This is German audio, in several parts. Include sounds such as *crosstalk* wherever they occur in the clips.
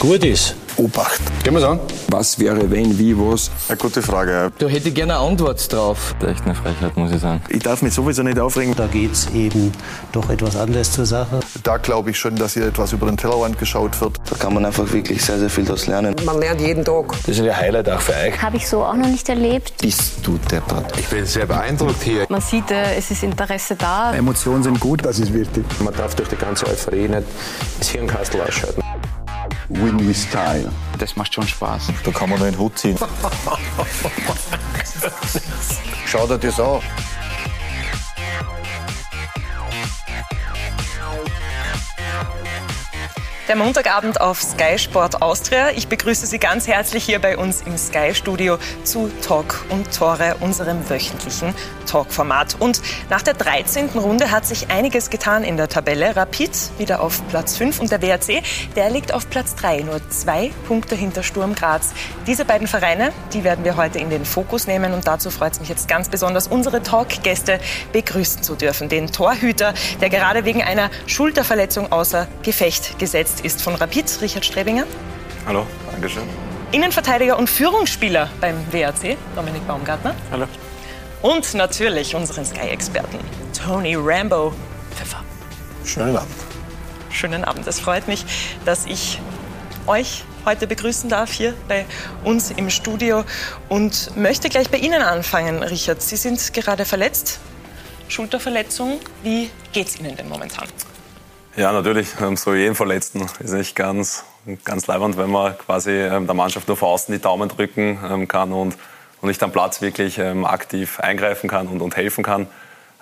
gut ist. Obacht. Gehen wir an. Was wäre, wenn, wie, was? Eine gute Frage. Da hätte ich gerne eine Antwort drauf. Echt eine Frechheit, muss ich sagen. Ich darf mich sowieso nicht aufregen. Da geht es eben doch etwas anders zur Sache. Da glaube ich schon, dass hier etwas über den Tellerrand geschaut wird. Da kann man einfach wirklich sehr, sehr viel daraus lernen. Man lernt jeden Tag. Das ist ein Highlight auch für euch. Habe ich so auch noch nicht erlebt. Bist du deppert? Ich bin sehr beeindruckt hier. Man sieht, es ist Interesse da. Emotionen sind gut. Das ist wichtig. Man darf durch die ganze Euphorie nicht das Hirnkastel ausschalten. Win with Style. Das macht schon Spaß. Da kann man nur den Hut ziehen. *laughs* Schau dir das an. Der Montagabend auf Sky Sport Austria. Ich begrüße Sie ganz herzlich hier bei uns im Sky Studio zu Talk und Tore, unserem wöchentlichen Talk-Format. Und nach der 13. Runde hat sich einiges getan in der Tabelle. Rapid wieder auf Platz 5 und der WRC, der liegt auf Platz 3, nur zwei Punkte hinter Sturm Graz. Diese beiden Vereine, die werden wir heute in den Fokus nehmen und dazu freut es mich jetzt ganz besonders, unsere Talk-Gäste begrüßen zu dürfen. Den Torhüter, der gerade wegen einer Schulterverletzung außer Gefecht gesetzt ist von Rapid, Richard Strebinger. Hallo, Dankeschön. Innenverteidiger und Führungsspieler beim WRC, Dominik Baumgartner. Hallo. Und natürlich unseren Sky-Experten, Tony Rambo Pfeffer. Schönen Abend. Schönen Abend. Es freut mich, dass ich euch heute begrüßen darf hier bei uns im Studio und möchte gleich bei Ihnen anfangen, Richard. Sie sind gerade verletzt, Schulterverletzung. Wie geht's Ihnen denn momentan? Ja, natürlich. So jeden Verletzten ist nicht ganz, ganz leibend, wenn man quasi der Mannschaft nur von außen die Daumen drücken kann und, und nicht am Platz wirklich aktiv eingreifen kann und, und helfen kann.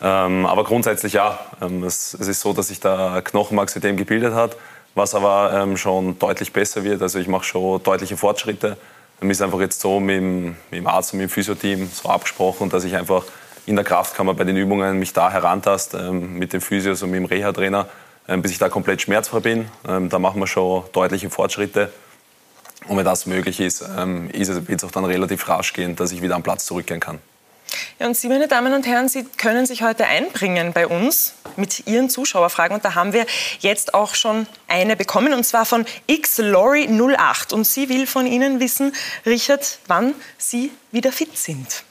Aber grundsätzlich ja. Es, es ist so, dass sich da Knochenmarksystem gebildet hat, was aber schon deutlich besser wird. Also ich mache schon deutliche Fortschritte. Es ist einfach jetzt so mit dem, mit dem Arzt und mit dem Physioteam so abgesprochen, dass ich einfach in der Kraftkammer bei den Übungen mich da herantast mit dem Physios und mit dem Reha-Trainer bis ich da komplett schmerzfrei bin. Da machen wir schon deutliche Fortschritte. Und wenn das möglich ist, wird es auch dann relativ rasch gehen, dass ich wieder am Platz zurückkehren kann. Ja, und Sie, meine Damen und Herren, Sie können sich heute einbringen bei uns mit Ihren Zuschauerfragen. Und da haben wir jetzt auch schon eine bekommen, und zwar von xlorry08. Und sie will von Ihnen wissen, Richard, wann Sie wieder fit sind.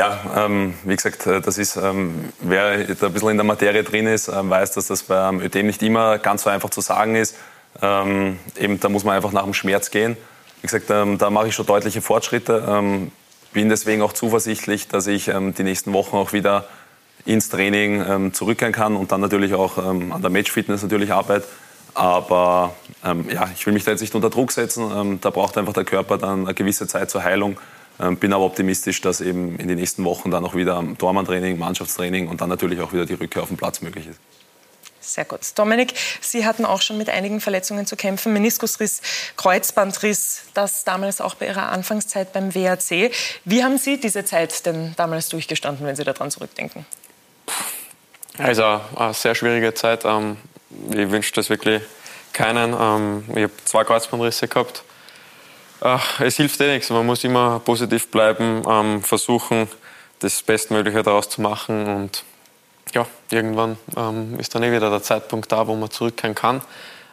Ja, ähm, wie gesagt, das ist, ähm, wer da ein bisschen in der Materie drin ist, äh, weiß, dass das beim Ödem nicht immer ganz so einfach zu sagen ist. Ähm, eben, da muss man einfach nach dem Schmerz gehen. Wie gesagt, ähm, da mache ich schon deutliche Fortschritte. Ähm, bin deswegen auch zuversichtlich, dass ich ähm, die nächsten Wochen auch wieder ins Training zurückkehren kann und dann natürlich auch an der Matchfitness natürlich arbeite. Aber ja, ich will mich da jetzt nicht unter Druck setzen. da braucht einfach der Körper dann eine gewisse Zeit zur Heilung. Bin aber optimistisch, dass eben in den nächsten Wochen dann auch wieder Tormann-Training, Mannschaftstraining und dann natürlich auch wieder die Rückkehr auf den Platz möglich ist. Sehr gut. Dominik, Sie hatten auch schon mit einigen Verletzungen zu kämpfen. Meniskusriss, Kreuzbandriss, das damals auch bei Ihrer Anfangszeit beim WRC. Wie haben Sie diese Zeit denn damals durchgestanden, wenn Sie daran zurückdenken? Also eine sehr schwierige Zeit. Ich wünsche das wirklich keinen. Ich habe zwei Kreuzbandrisse gehabt. Ach, es hilft eh nichts. Man muss immer positiv bleiben, ähm, versuchen, das Bestmögliche daraus zu machen. Und ja, irgendwann ähm, ist dann eh wieder der Zeitpunkt da, wo man zurückkehren kann.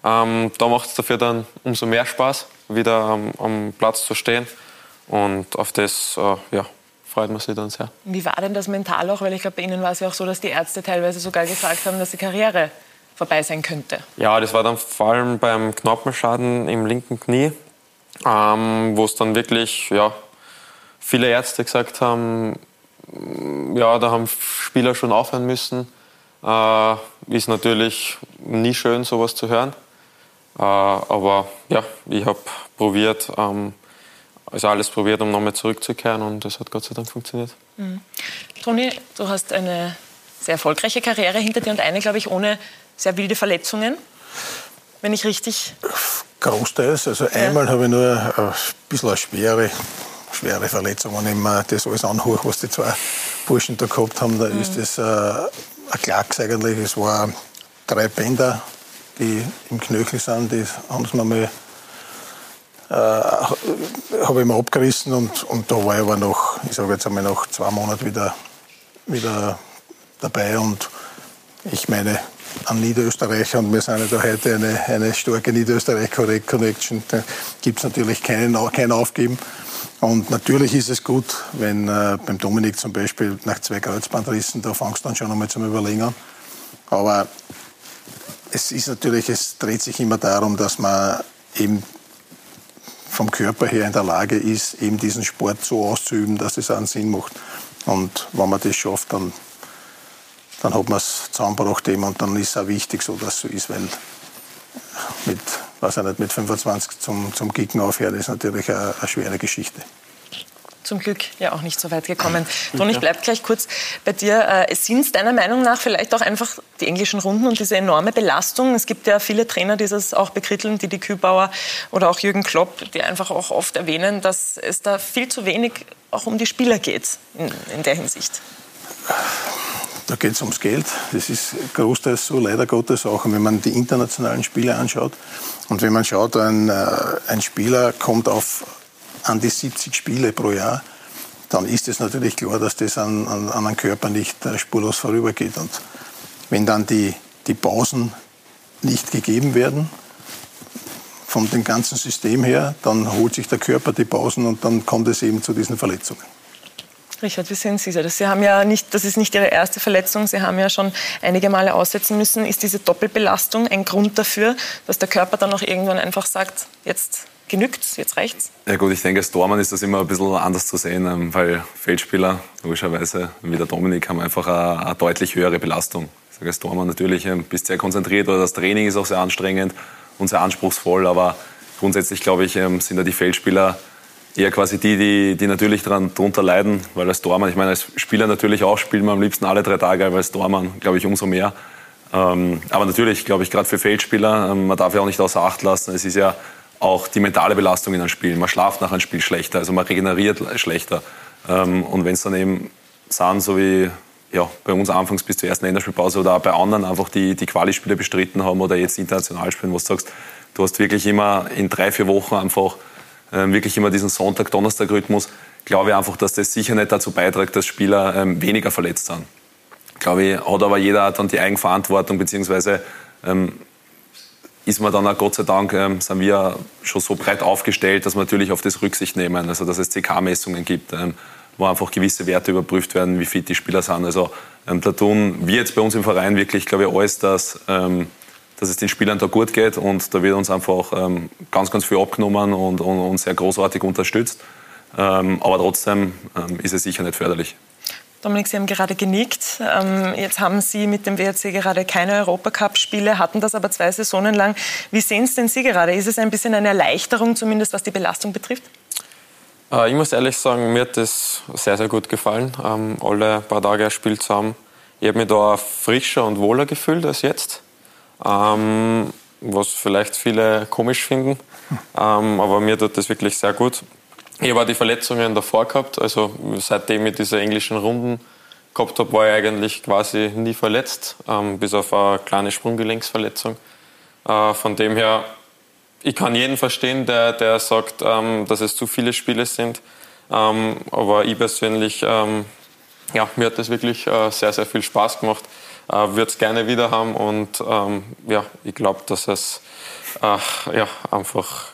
Ähm, da macht es dafür dann umso mehr Spaß, wieder am, am Platz zu stehen. Und auf das äh, ja, freut man sich dann sehr. Wie war denn das mental auch? Weil ich glaube, bei Ihnen war es ja auch so, dass die Ärzte teilweise sogar gesagt haben, dass die Karriere vorbei sein könnte. Ja, das war dann vor allem beim Knorpelschaden im linken Knie ähm, wo es dann wirklich ja, viele Ärzte gesagt haben, ja, da haben Spieler schon aufhören müssen. Äh, ist natürlich nie schön, sowas zu hören. Äh, aber ja, ich habe probiert, ähm, also alles probiert, um nochmal zurückzukehren und das hat Gott sei Dank funktioniert. Mhm. Toni, du hast eine sehr erfolgreiche Karriere hinter dir und eine, glaube ich, ohne sehr wilde Verletzungen, wenn ich richtig Großteils. Also einmal habe ich nur ein bisschen eine schwere, schwere Verletzung. Wenn ich mir das alles anhöre, was die zwei Burschen da gehabt haben, da mhm. ist das äh, ein Klacks eigentlich. Es waren drei Bänder, die im Knöchel sind, die haben sie mir mal äh, habe ich mir abgerissen und, und da war ich aber noch, ich sage jetzt einmal nach zwei Monaten wieder, wieder dabei und ich meine, ein Niederösterreicher und wir sind da heute eine, eine starke Niederösterreich-Connection. Da gibt es natürlich keinen, kein Aufgeben. Und natürlich ist es gut, wenn äh, beim Dominik zum Beispiel nach zwei Kreuzbandrissen, da fangst du dann schon einmal zum Überlegen Aber es ist natürlich, es dreht sich immer darum, dass man eben vom Körper her in der Lage ist, eben diesen Sport so auszuüben, dass es einen Sinn macht. Und wenn man das schafft, dann, dann hat man es zusammengebracht eben und dann ist es auch wichtig, so dass es so ist, weil mit, weiß ich nicht, mit 25 zum, zum Kicken aufhören ist natürlich eine, eine schwere Geschichte zum Glück ja auch nicht so weit gekommen. *laughs* Don, ich bleibe gleich kurz bei dir. Äh, Sind es deiner Meinung nach vielleicht auch einfach die englischen Runden und diese enorme Belastung? Es gibt ja viele Trainer, die das auch bekritteln, die die Kübauer oder auch Jürgen Klopp, die einfach auch oft erwähnen, dass es da viel zu wenig auch um die Spieler geht in, in der Hinsicht. Da geht es ums Geld. Das ist großteils so, leider Gottes auch, wenn man die internationalen Spiele anschaut. Und wenn man schaut, ein, äh, ein Spieler kommt auf an die 70 Spiele pro Jahr, dann ist es natürlich klar, dass das an, an, an einem Körper nicht äh, spurlos vorübergeht. Und wenn dann die, die Pausen nicht gegeben werden, von dem ganzen System her, dann holt sich der Körper die Pausen und dann kommt es eben zu diesen Verletzungen. Richard, wie sehen Sie das? Sie haben ja nicht, das ist nicht Ihre erste Verletzung. Sie haben ja schon einige Male aussetzen müssen. Ist diese Doppelbelastung ein Grund dafür, dass der Körper dann auch irgendwann einfach sagt, jetzt genügt jetzt reicht's? Ja gut, ich denke, als Tormann ist das immer ein bisschen anders zu sehen, ähm, weil Feldspieler, logischerweise, wie der Dominik, haben einfach eine, eine deutlich höhere Belastung. Ich sage als Tormann natürlich, ähm, bist sehr konzentriert oder das Training ist auch sehr anstrengend und sehr anspruchsvoll, aber grundsätzlich, glaube ich, ähm, sind da die Feldspieler eher quasi die, die, die natürlich daran, darunter leiden, weil als Tormann, ich meine, als Spieler natürlich auch spielt man am liebsten alle drei Tage, aber als Tormann, glaube ich, umso mehr. aber natürlich, glaube ich, gerade für Feldspieler, man darf ja auch nicht außer Acht lassen, es ist ja auch die mentale Belastung in einem Spiel. Man schlaft nach einem Spiel schlechter, also man regeneriert schlechter. Ähm, und wenn es dann eben sind, so wie ja, bei uns anfangs bis zur ersten Länderspielpause oder auch bei anderen einfach die, die Quali-Spiele bestritten haben oder jetzt international spielen, wo du sagst, du hast wirklich immer in drei, vier Wochen einfach ähm, wirklich immer diesen Sonntag-Donnerstag-Rhythmus, glaube ich einfach, dass das sicher nicht dazu beiträgt, dass Spieler ähm, weniger verletzt sind. Glaube ich, hat aber jeder dann die Eigenverantwortung, beziehungsweise ähm, ist man dann auch Gott sei Dank, ähm, sind wir schon so breit aufgestellt, dass wir natürlich auf das Rücksicht nehmen. Also dass es CK-Messungen gibt, ähm, wo einfach gewisse Werte überprüft werden, wie fit die Spieler sind. Also ähm, da tun wir jetzt bei uns im Verein wirklich, glaube ich, alles, dass, ähm, dass es den Spielern da gut geht und da wird uns einfach ähm, ganz, ganz viel abgenommen und, und, und sehr großartig unterstützt. Ähm, aber trotzdem ist es sicher nicht förderlich. Dominik, Sie haben gerade genickt. Ähm, jetzt haben Sie mit dem WRC gerade keine Europacup-Spiele, hatten das aber zwei Saisonen lang. Wie sehen es denn Sie gerade? Ist es ein bisschen eine Erleichterung, zumindest was die Belastung betrifft? Äh, ich muss ehrlich sagen, mir hat das sehr, sehr gut gefallen, ähm, alle paar Tage gespielt zu haben. Ich habe mich da frischer und wohler gefühlt als jetzt, ähm, was vielleicht viele komisch finden. aber mir tut das wirklich sehr gut. Ich habe die Verletzungen davor gehabt. Also seitdem ich diese englischen Runden gehabt habe, war ich eigentlich quasi nie verletzt, ähm, bis auf eine kleine Sprunggelenksverletzung. Äh, von dem her, ich kann jeden verstehen, der, der sagt, ähm, dass es zu viele Spiele sind. Ähm, aber ich persönlich, ähm, ja, mir hat das wirklich äh, sehr, sehr viel Spaß gemacht. Äh, Würde es gerne wieder haben und ähm, ja, ich glaube, dass es äh, ja, einfach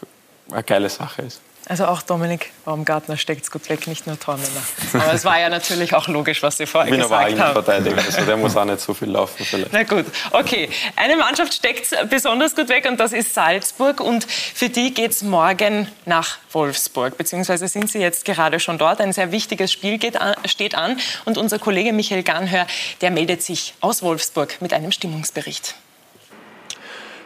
eine geile Sache ist. Also auch Dominik Baumgartner steckt es gut weg, nicht nur Tormänner. Aber es war ja natürlich auch logisch, was Sie vorher Wiener gesagt haben. war Verteidiger, also der muss auch nicht so viel laufen vielleicht. Na gut, okay. Eine Mannschaft steckt besonders gut weg und das ist Salzburg und für die geht es morgen nach Wolfsburg, beziehungsweise sind sie jetzt gerade schon dort. Ein sehr wichtiges Spiel an, steht an und unser Kollege Michael Ganhör, der meldet sich aus Wolfsburg mit einem Stimmungsbericht.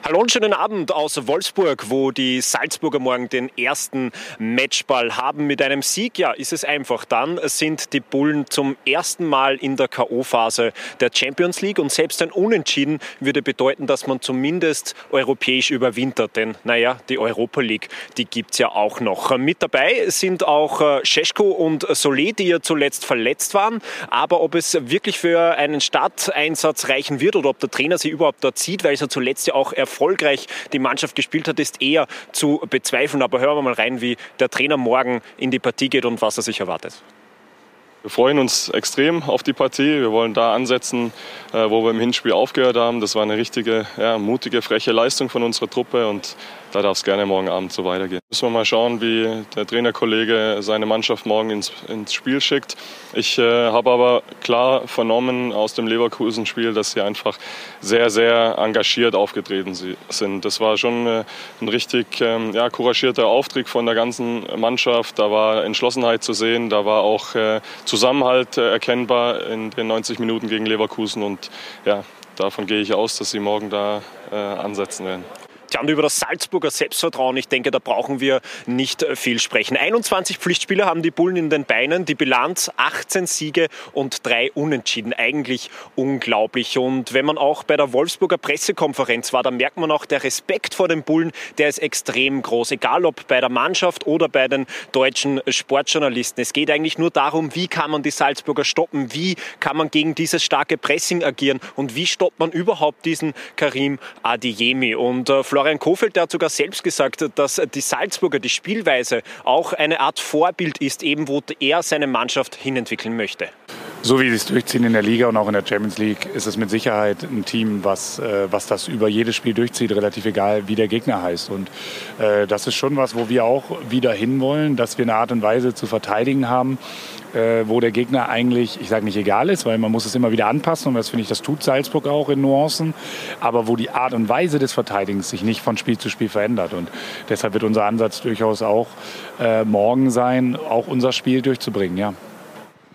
Hallo und schönen Abend aus Wolfsburg, wo die Salzburger morgen den ersten Matchball haben. Mit einem Sieg, ja, ist es einfach. Dann sind die Bullen zum ersten Mal in der K.O.-Phase der Champions League und selbst ein Unentschieden würde bedeuten, dass man zumindest europäisch überwintert. Denn, naja, die Europa League, die gibt es ja auch noch. Mit dabei sind auch Scheschko äh, und Solé, die ja zuletzt verletzt waren. Aber ob es wirklich für einen Starteinsatz reichen wird oder ob der Trainer sie überhaupt dort sieht, weil es ja zuletzt ja auch erfolgreich erfolgreich die Mannschaft gespielt hat, ist eher zu bezweifeln. Aber hören wir mal rein, wie der Trainer morgen in die Partie geht und was er sich erwartet. Wir freuen uns extrem auf die Partie. Wir wollen da ansetzen, äh, wo wir im Hinspiel aufgehört haben. Das war eine richtige, ja, mutige, freche Leistung von unserer Truppe und da darf es gerne morgen Abend so weitergehen. Müssen wir mal schauen, wie der Trainerkollege seine Mannschaft morgen ins, ins Spiel schickt. Ich äh, habe aber klar vernommen aus dem Leverkusen-Spiel, dass sie einfach sehr, sehr engagiert aufgetreten sind. Das war schon äh, ein richtig ähm, ja, couragierter Auftritt von der ganzen Mannschaft. Da war Entschlossenheit zu sehen, da war auch äh, Zusammenhalt äh, erkennbar in den 90 Minuten gegen Leverkusen und ja, davon gehe ich aus, dass sie morgen da äh, ansetzen werden. Tja, und über das Salzburger Selbstvertrauen, ich denke, da brauchen wir nicht äh, viel sprechen. 21 Pflichtspieler haben die Bullen in den Beinen, die Bilanz 18 Siege und drei Unentschieden. Eigentlich unglaublich. Und wenn man auch bei der Wolfsburger Pressekonferenz war, dann merkt man auch, der Respekt vor den Bullen, der ist extrem groß. Egal ob bei der Mannschaft oder bei den deutschen Sportjournalisten. Es geht eigentlich nur darum, wie kann man die Salzburger stoppen, wie kann man gegen dieses starke Pressing agieren und wie stoppt man überhaupt diesen Karim Adiyemi. Und äh, Florian Kofeld, der hat sogar selbst gesagt, dass die Salzburger, die Spielweise auch eine Art Vorbild ist, eben wo er seine Mannschaft hinentwickeln möchte. So wie sie es durchziehen in der Liga und auch in der Champions League, ist es mit Sicherheit ein Team, was, äh, was das über jedes Spiel durchzieht, relativ egal, wie der Gegner heißt. Und äh, das ist schon was, wo wir auch wieder hinwollen, dass wir eine Art und Weise zu verteidigen haben, äh, wo der Gegner eigentlich, ich sage nicht egal ist, weil man muss es immer wieder anpassen und das finde ich, das tut Salzburg auch in Nuancen, aber wo die Art und Weise des Verteidigens sich nicht von Spiel zu Spiel verändert und deshalb wird unser Ansatz durchaus auch äh, morgen sein, auch unser Spiel durchzubringen, ja.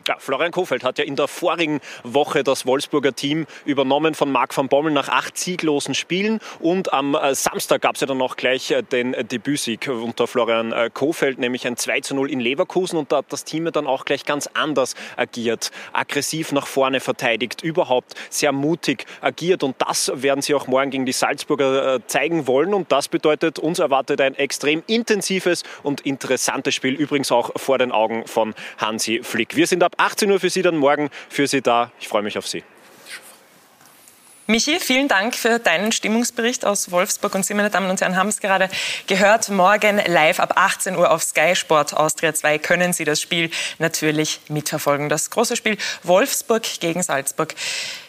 Ja, Florian Kofeld hat ja in der vorigen Woche das Wolfsburger Team übernommen von Marc van Bommel nach acht sieglosen Spielen. Und am äh, Samstag gab es ja dann auch gleich äh, den Debütsieg unter Florian äh, Kofeld, nämlich ein 2 zu 0 in Leverkusen. Und da hat das Team dann auch gleich ganz anders agiert. Aggressiv nach vorne verteidigt, überhaupt sehr mutig agiert. Und das werden sie auch morgen gegen die Salzburger zeigen wollen. Und das bedeutet, uns erwartet ein extrem intensives und interessantes Spiel. Übrigens auch vor den Augen von Hansi Flick. Wir sind 18 Uhr für Sie dann morgen für Sie da. Ich freue mich auf Sie. Michi, vielen Dank für deinen Stimmungsbericht aus Wolfsburg. Und Sie, meine Damen und Herren, haben es gerade gehört. Morgen live ab 18 Uhr auf Sky Sport Austria 2 können Sie das Spiel natürlich mitverfolgen. Das große Spiel Wolfsburg gegen Salzburg.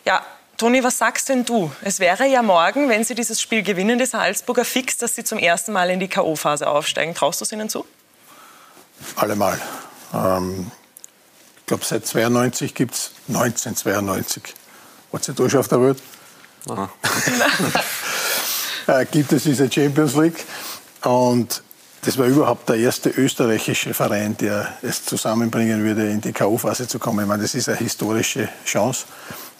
Ja, Toni, was sagst denn du? Es wäre ja morgen, wenn Sie dieses Spiel gewinnen, die Salzburger fix, dass Sie zum ersten Mal in die K.O.-Phase aufsteigen. Traust du es ihnen zu? Allemal. Ähm, ich glaube, seit 92 gibt es 1992. Hat sie da schon auf der Welt? äh, gibt es diese Champions League. Und das war überhaupt der erste österreichische Verein, der es zusammenbringen würde, in die K.O.-Phase zu kommen. Ich meine, das ist eine historische Chance.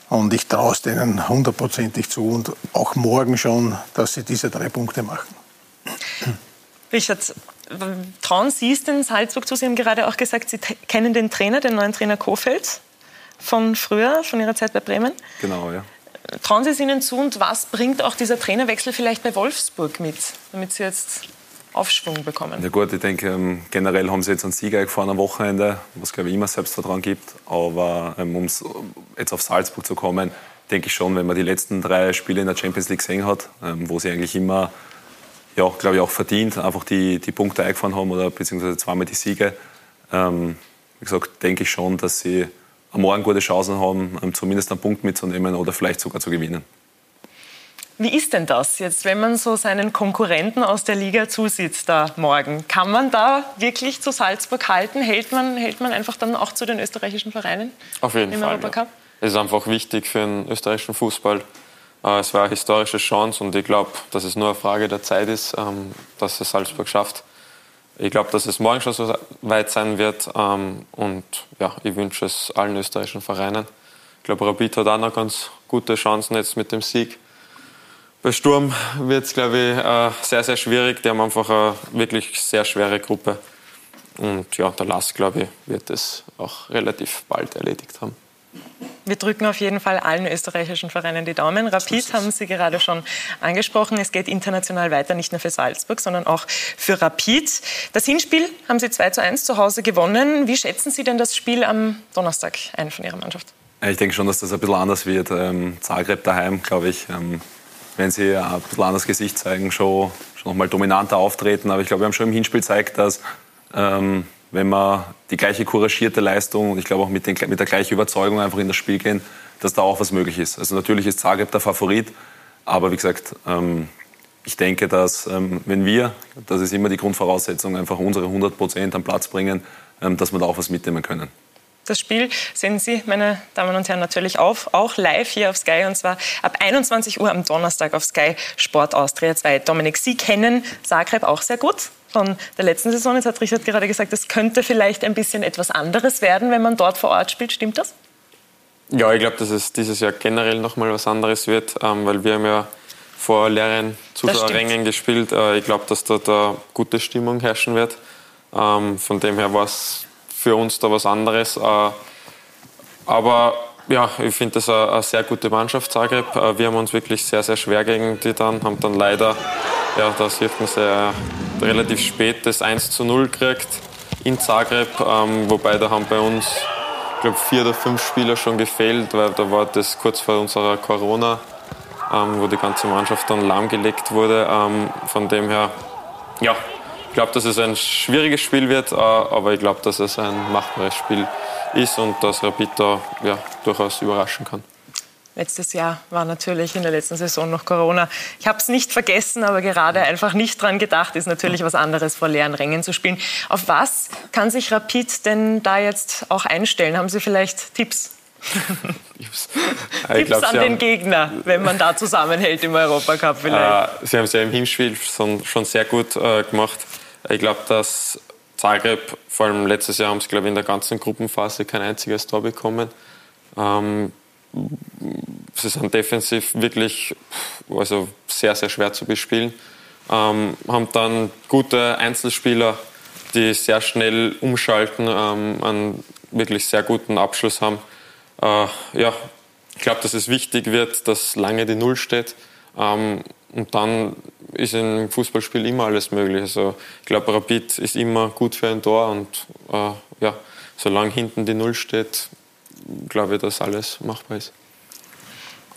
Und ich traue es denen hundertprozentig zu und auch morgen schon, dass sie diese drei Punkte machen. Richard, trauen Sie es denn Salzburg zu? Sie haben gerade auch gesagt, Sie kennen den Trainer, den neuen Trainer Kofeld von früher, von Ihrer Zeit bei Bremen. Genau, ja. Trauen Sie es ihnen zu und was bringt auch dieser Trainerwechsel vielleicht bei Wolfsburg mit, damit Sie jetzt Aufschwung bekommen? Ja gut, ich denke, ähm, generell haben sie jetzt einen Sieger gefahren am Wochenende, was glaube ich immer Selbstvertrauen gibt. Aber ähm, um jetzt auf Salzburg zu kommen, denke ich schon, wenn man die letzten drei Spiele in der Champions League gesehen hat, ähm, wo sie eigentlich immer ja, glaube ich, auch verdient einfach die, die Punkte eingefahren haben oder beziehungsweise zweimal die Siege. Ähm, wie gesagt, denke ich schon, dass sie am Morgen gute Chancen haben, ähm, zumindest einen Punkt mitzunehmen oder vielleicht sogar zu gewinnen. Wie ist denn das jetzt, wenn man so seinen Konkurrenten aus der Liga zusieht da morgen? Kann man da wirklich zu Salzburg halten? Hält man, hält man einfach dann auch zu den österreichischen Vereinen Auf jeden im Fall. Europacup? Ja. Es ist einfach wichtig für den österreichischen Fußball, es war eine historische Chance und ich glaube, dass es nur eine Frage der Zeit ist, ähm, dass es Salzburg schafft. Ich glaube, dass es morgen schon so weit sein wird ähm, und ja, ich wünsche es allen österreichischen Vereinen. Ich glaube, Rapid hat auch noch ganz gute Chancen jetzt mit dem Sieg. Bei Sturm wird es, glaube ich, äh, sehr, sehr schwierig. Die haben einfach eine wirklich sehr schwere Gruppe. Und ja, der Lass, glaube ich, wird es auch relativ bald erledigt haben. Wir drücken auf jeden Fall allen österreichischen Vereinen die Daumen. Rapid haben Sie gerade schon angesprochen. Es geht international weiter, nicht nur für Salzburg, sondern auch für Rapid. Das Hinspiel haben Sie 2 zu 1 zu Hause gewonnen. Wie schätzen Sie denn das Spiel am Donnerstag ein von Ihrer Mannschaft? Ich denke schon, dass das ein bisschen anders wird. Ähm, Zagreb daheim, glaube ich, ähm, wenn sie ein bisschen anderes Gesicht zeigen, schon, schon noch mal dominanter auftreten. Aber ich glaube, wir haben schon im Hinspiel gezeigt, dass ähm, wenn wir die gleiche couragierte Leistung und ich glaube auch mit, den, mit der gleichen Überzeugung einfach in das Spiel gehen, dass da auch was möglich ist. Also natürlich ist Zagreb der Favorit, aber wie gesagt, ähm, ich denke, dass ähm, wenn wir, das ist immer die Grundvoraussetzung, einfach unsere 100 Prozent am Platz bringen, ähm, dass wir da auch was mitnehmen können. Das Spiel sehen Sie, meine Damen und Herren, natürlich auf, auch live hier auf Sky und zwar ab 21 Uhr am Donnerstag auf Sky Sport Austria 2. Dominik, Sie kennen Zagreb auch sehr gut von der letzten Saison. Jetzt hat Richard gerade gesagt, es könnte vielleicht ein bisschen etwas anderes werden, wenn man dort vor Ort spielt. Stimmt das? Ja, ich glaube, dass es dieses Jahr generell noch mal was anderes wird, ähm, weil wir haben ja vor leeren Zuschauerrängen gespielt. Äh, ich glaube, dass dort eine gute Stimmung herrschen wird. Ähm, von dem her war es für uns da was anderes. Äh, aber ja, ich finde das eine, sehr gute Mannschaft, Zagreb. Äh, wir haben uns wirklich sehr, sehr schwer gegen die dann, haben dann leider, ja, da sieht man sehr relativ spät das 1 zu 0 gekriegt in Zagreb, ähm, wobei da haben bei uns, ich glaube, vier oder fünf Spieler schon gefehlt, weil da war das kurz vor unserer Corona, ähm, wo die ganze Mannschaft dann lahmgelegt wurde. Ähm, von dem her, ja, ich glaube, dass es ein schwieriges Spiel wird, äh, aber ich glaube, dass es ein machbares Spiel ist und dass Rapid da ja, durchaus überraschen kann. Letztes Jahr war natürlich in der letzten Saison noch Corona. Ich habe es nicht vergessen, aber gerade einfach nicht dran gedacht, ist natürlich was anderes, vor leeren Rängen zu spielen. Auf was kann sich Rapid denn da jetzt auch einstellen? Haben Sie vielleicht Tipps? Tipps *laughs* glaub, an den Gegner, wenn man da zusammenhält im Europacup vielleicht. Äh, Sie haben es ja im Hinspiel schon, schon sehr gut äh, gemacht. Ich glaube, dass Zagreb, vor allem letztes Jahr haben sie, glaube ich, in der ganzen Gruppenphase kein einziges Tor bekommen. Ähm, sie sind defensiv wirklich also sehr, sehr schwer zu bespielen. Ähm, haben dann gute Einzelspieler, die sehr schnell umschalten, ähm, einen wirklich sehr guten Abschluss haben. Äh, ja, ich glaube, dass es wichtig wird, dass lange die Null steht. Ähm, und dann ist im Fußballspiel immer alles möglich. Also ich glaube, Rapid ist immer gut für ein Tor und äh, ja, solange hinten die Null steht, glaube ich, dass alles machbar ist.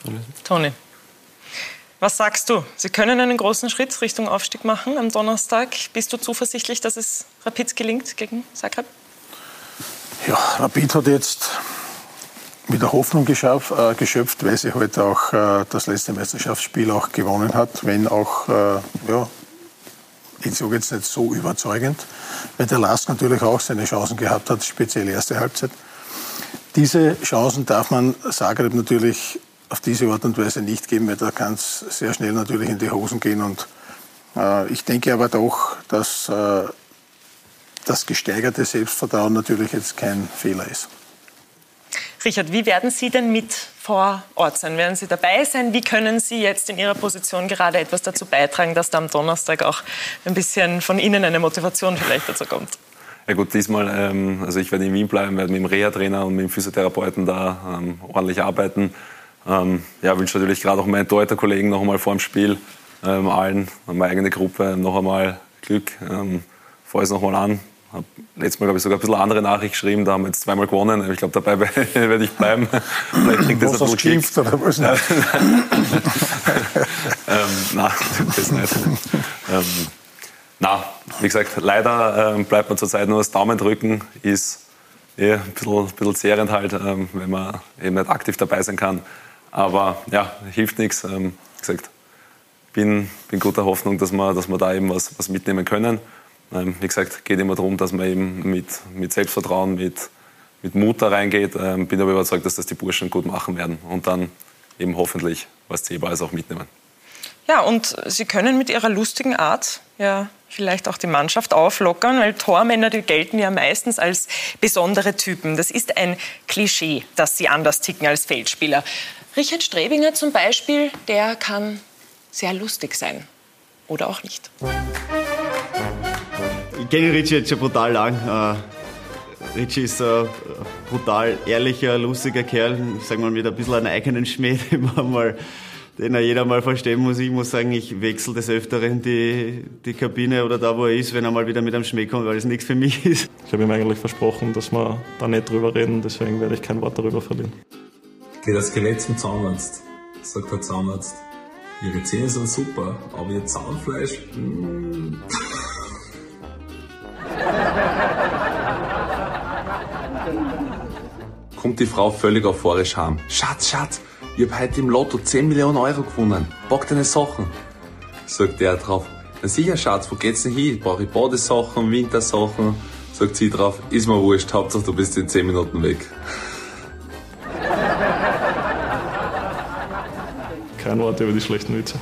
Alles. Toni, was sagst du? Sie können einen großen Schritt Richtung Aufstieg machen am Donnerstag. Bist du zuversichtlich, dass es Rapid gelingt gegen Zagreb? Ja, Rapid hat jetzt wieder Hoffnung geschöpft, äh, geschöpft, weil sie heute halt auch äh, das letzte Meisterschaftsspiel auch gewonnen hat, wenn auch, äh, ja, ich sage jetzt nicht so überzeugend, weil der Lask natürlich auch seine Chancen gehabt hat, speziell erste Halbzeit. Diese Chancen darf man Zagreb natürlich auf diese Art und Weise nicht geben, weil da kann es sehr schnell natürlich in die Hosen gehen. Und äh, ich denke aber doch, dass äh, das gesteigerte Selbstvertrauen natürlich jetzt kein Fehler ist. Richard, wie werden Sie denn mit vor Ort sein? Werden Sie dabei sein? Wie können Sie jetzt in Ihrer Position gerade etwas dazu beitragen, dass da am Donnerstag auch ein bisschen von Ihnen eine Motivation vielleicht dazu kommt? Ja gut, diesmal, ähm, also ich werde in Wien bleiben, werde mit dem Reha-Trainer und mit dem Physiotherapeuten da ähm, ordentlich arbeiten. Ähm, ja, wünsche natürlich gerade auch meinen Torhüter-Kollegen noch einmal vor dem Spiel, ähm, allen, meine eigene Gruppe noch einmal Glück. Ähm, Freue es noch mal an, habe letztes Mal, glaube ich, sogar ein bisschen andere Nachricht geschrieben. Da haben wir jetzt zweimal gewonnen. Ich glaube, dabei *laughs* werde ich bleiben. *laughs* Vielleicht kriegt das ein bisschen oder was? *laughs* ähm, nein, das nicht. Ähm, na, wie gesagt, leider ähm, bleibt man zurzeit nur das Daumen drücken. Ist eh ein bisschen, bisschen zehrend halt, ähm, wenn man eben nicht aktiv dabei sein kann. Aber ja, hilft nichts. Ähm, wie gesagt, bin, bin guter Hoffnung, dass wir, dass wir da eben was, was mitnehmen können. Ähm, wie gesagt, geht immer darum, dass man eben mit, mit Selbstvertrauen, mit, mit Mut da reingeht. Ähm, bin aber überzeugt, dass das die Burschen gut machen werden und dann eben hoffentlich was Zählbares auch mitnehmen. Ja, und Sie können mit Ihrer lustigen Art ja vielleicht auch die Mannschaft auflockern, weil Tormänner, die gelten ja meistens als besondere Typen. Das ist ein Klischee, dass sie anders ticken als Feldspieler. Richard Strebinger zum Beispiel, der kann sehr lustig sein. Oder auch nicht ich kenne Richie jetzt schon brutal lang. Äh, Richie ist ein brutal ehrlicher, lustiger Kerl, ich sag mal mit ein bisschen einem eigenen Schmäh, *laughs* den, mal, den er jeder mal verstehen muss. Ich muss sagen, ich wechsle des Öfteren die, die Kabine oder da, wo er ist, wenn er mal wieder mit einem Schmäh kommt, weil es nichts für mich *laughs* ist. Ich habe ihm eigentlich versprochen, dass wir da nicht drüber reden, deswegen werde ich kein Wort darüber verlieren. Geht das Skelett zum Zahnarzt, sagt der Zahnarzt. Ihre Zähne sind super, aber Ihr Zahnfleisch. Mh. Mm. *laughs* Kommt die Frau völlig euphorisch heim. Schatz, Schatz, ich hab heute im Lotto 10 Millionen Euro gewonnen. Bock deine Sachen. Sagt er drauf. Na sicher, Schatz, wo geht's denn hin? Brauche ich Badesachen, Wintersachen? Sagt sie drauf. Ist mir wurscht, Hauptsache du bist in 10 Minuten weg. Kein Wort über die schlechten Witze.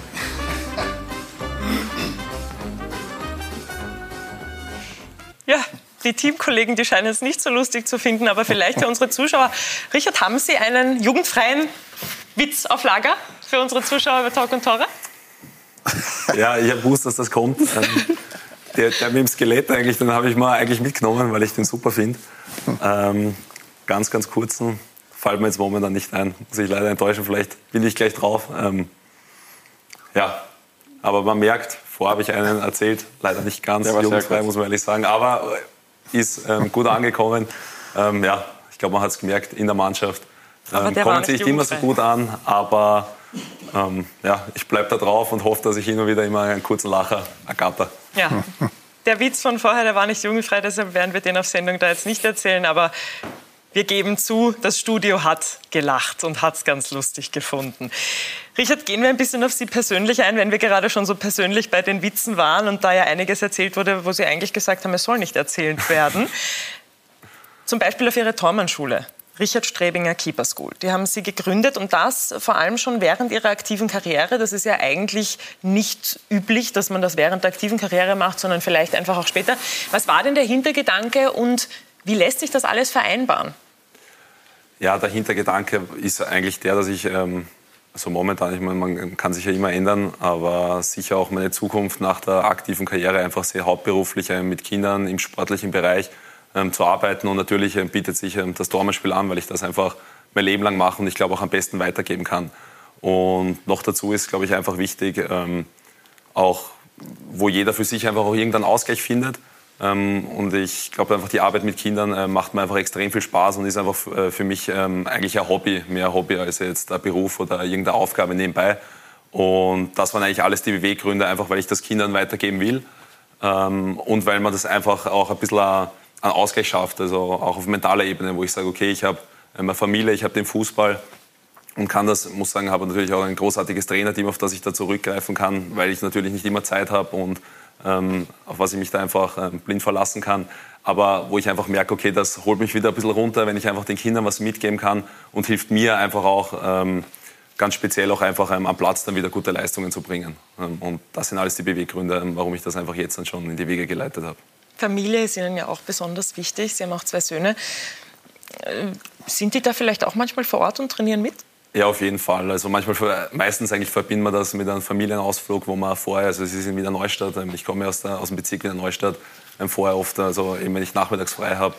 Die Teamkollegen, die scheinen es nicht so lustig zu finden, aber vielleicht für unsere Zuschauer. Richard, haben Sie einen jugendfreien Witz auf Lager für unsere Zuschauer über Talk und Tore? Ja, ich habe gewusst, dass das kommt. *laughs* Ähm, der, der mit dem Skelett eigentlich, den habe ich mal eigentlich mitgenommen, weil ich den super finde. Ähm, ganz, ganz kurzen fällt mir jetzt momentan nicht ein. Muss ich leider enttäuschen, vielleicht bin ich gleich drauf. Ähm, ja, aber man merkt, vorher habe ich einen erzählt, leider nicht ganz jugendfrei, muss man ehrlich sagen, aber ist ähm, gut angekommen. Ähm, ja, ich glaube, man hat es gemerkt in der Mannschaft. Ähm, kommt sich nicht immer so gut an, aber ähm, ja, ich bleibe da drauf und hoffe, dass ich immer wieder immer einen kurzen Lacher ergatter. Ja. *laughs* Der Witz von vorher, der war nicht jugendfrei, deshalb werden wir den auf Sendung da jetzt nicht erzählen, aber wir geben zu, das Studio hat gelacht und hat es ganz lustig gefunden. Richard, gehen wir ein bisschen auf Sie persönlich ein, wenn wir gerade schon so persönlich bei den Witzen waren und da ja einiges erzählt wurde, wo Sie eigentlich gesagt haben, es soll nicht erzählt werden. *laughs* Zum Beispiel auf Ihre Tormannschule. Richard Strebinger Keeper School. Die haben Sie gegründet und das vor allem schon während Ihrer aktiven Karriere. Das ist ja eigentlich nicht üblich, dass man das während der aktiven Karriere macht, sondern vielleicht einfach auch später. Was war denn der Hintergedanke und wie lässt sich das alles vereinbaren? Ja, der Hintergedanke ist eigentlich der, dass ich ähm, also momentan, ich meine, man kann sich ja immer ändern, aber sicher auch meine Zukunft nach der aktiven Karriere einfach sehr hauptberuflich äh, mit Kindern im sportlichen Bereich ähm, zu arbeiten. Und natürlich ähm, bietet sich ähm, das Dormenspiel an, weil ich das einfach mein Leben lang mache und ich glaube auch am besten weitergeben kann. Und noch dazu ist, glaube ich, einfach wichtig, ähm, auch wo jeder für sich einfach auch irgendeinen Ausgleich findet. Ähm, und ich glaube einfach, die Arbeit mit Kindern äh, macht mir einfach extrem viel Spaß und ist einfach äh, für mich ähm, eigentlich ein Hobby, mehr Hobby als jetzt ein Beruf oder irgendeine Aufgabe nebenbei. Und das waren eigentlich alles die Beweggründe, einfach weil ich das Kindern weitergeben will ähm, und weil man das einfach auch ein bisschen einen Ausgleich schafft, also auch auf mentaler Ebene, wo ich sage, okay, ich habe eine Familie, ich habe den Fußball und kann das, muss sagen, habe natürlich auch ein großartiges Trainerteam, auf das ich da zurückgreifen kann, weil ich natürlich nicht immer Zeit habe und auf was ich mich da einfach ähm, blind verlassen kann. Aber wo ich einfach merke, okay, das holt mich wieder ein bisschen runter, wenn ich einfach den Kindern was mitgeben kann und hilft mir einfach auch ähm, ganz speziell auch einfach ähm, am Platz dann wieder gute Leistungen zu bringen. Ähm, und das sind alles die Beweggründe, ähm, warum ich das einfach jetzt dann schon in die Wege geleitet habe. Familie ist Ihnen ja auch besonders wichtig. Sie haben auch zwei Söhne. Äh, sind die da vielleicht auch manchmal vor Ort und trainieren mit? Ja, auf jeden Fall. Also manchmal, meistens eigentlich verbinden wir das mit einem Familienausflug, wo man vorher, also es ist in Wiener Neustadt, ähm, ich komme aus, der, aus dem Bezirk Wiener Neustadt, ähm, vorher oft, also eben wenn ich nachmittags frei habe,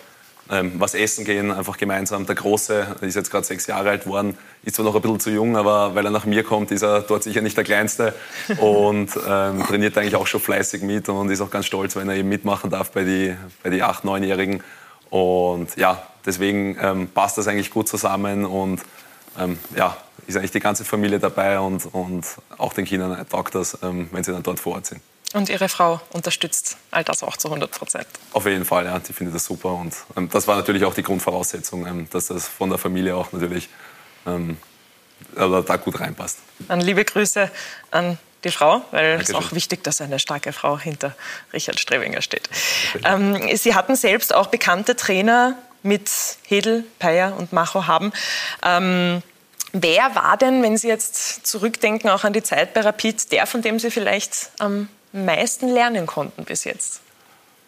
ähm, was essen gehen, einfach gemeinsam. Der Große ist jetzt gerade sechs Jahre alt worden, ist zwar noch ein bisschen zu jung, aber weil er nach mir kommt, ist er dort sicher nicht der Kleinste *laughs* und ähm, trainiert eigentlich auch schon fleißig mit und ist auch ganz stolz, wenn er eben mitmachen darf bei den bei die acht, neunjährigen. Und ja, deswegen ähm, passt das eigentlich gut zusammen und ähm, ja, ist eigentlich die ganze Familie dabei und, und auch den Kindern taugt das, ähm, wenn sie dann dort vor Ort sind. Und Ihre Frau unterstützt all das auch zu 100 Prozent? Auf jeden Fall, ja, die findet das super. Und ähm, das war natürlich auch die Grundvoraussetzung, ähm, dass das von der Familie auch natürlich ähm, da gut reinpasst. Dann liebe Grüße an die Frau, weil es ist auch wichtig, dass eine starke Frau hinter Richard Strebinger steht. Ähm, Sie hatten selbst auch bekannte Trainer mit Hedel, Peyer und Macho haben. Ähm, wer war denn, wenn Sie jetzt zurückdenken, auch an die Zeit bei Rapid, der, von dem Sie vielleicht am meisten lernen konnten bis jetzt?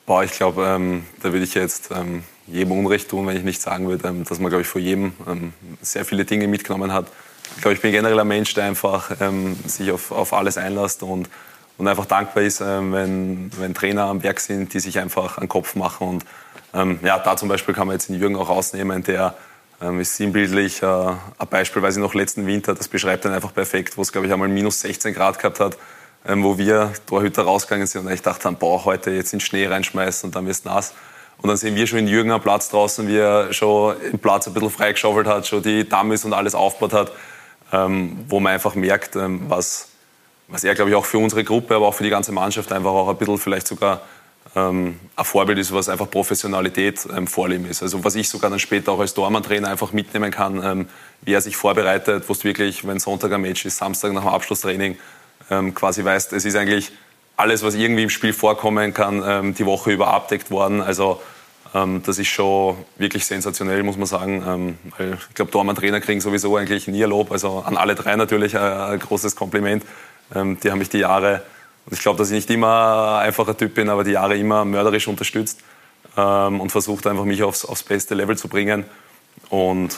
Boah, ich glaube, ähm, da würde ich jetzt ähm, jedem Unrecht tun, wenn ich nicht sagen würde, ähm, dass man, glaube ich, vor jedem ähm, sehr viele Dinge mitgenommen hat. Ich glaube, ich bin generell ein Mensch, der einfach ähm, sich auf, auf alles einlässt und, und einfach dankbar ist, ähm, wenn, wenn Trainer am Werk sind, die sich einfach einen Kopf machen und ähm, ja, da zum Beispiel kann man jetzt den Jürgen auch rausnehmen, der ähm, ist sinnbildlich. Äh, ein Beispiel, weiß ich noch, letzten Winter, das beschreibt dann einfach perfekt, wo es, glaube ich, einmal minus 16 Grad gehabt hat, ähm, wo wir Torhüter rausgegangen sind und ich dachte, boah, heute jetzt in Schnee reinschmeißen und dann wirst nass. Und dann sehen wir schon in Jürgen am Platz draußen, wie er schon den Platz ein bisschen freigeschaufelt hat, schon die Dummies und alles aufgebaut hat, ähm, wo man einfach merkt, ähm, was, was er, glaube ich, auch für unsere Gruppe, aber auch für die ganze Mannschaft einfach auch ein bisschen vielleicht sogar ähm, ein Vorbild ist, was einfach Professionalität ähm, vorleben ist. Also was ich sogar dann später auch als Dormantrainer einfach mitnehmen kann, ähm, wie er sich vorbereitet, wo du wirklich, wenn Sonntag ein Match ist, Samstag nach dem Abschlusstraining, ähm, quasi weißt, es ist eigentlich alles, was irgendwie im Spiel vorkommen kann, ähm, die Woche über abdeckt worden. Also ähm, das ist schon wirklich sensationell, muss man sagen. ich glaube, Dormantrainer kriegen sowieso eigentlich nie Lob. Also an alle drei natürlich ein, ein großes Kompliment. die haben mich die Jahre und ich glaube, dass ich nicht immer ein einfacher Typ bin, aber die Jahre immer mörderisch unterstützt ähm, und versucht einfach mich aufs, aufs beste Level zu bringen. Und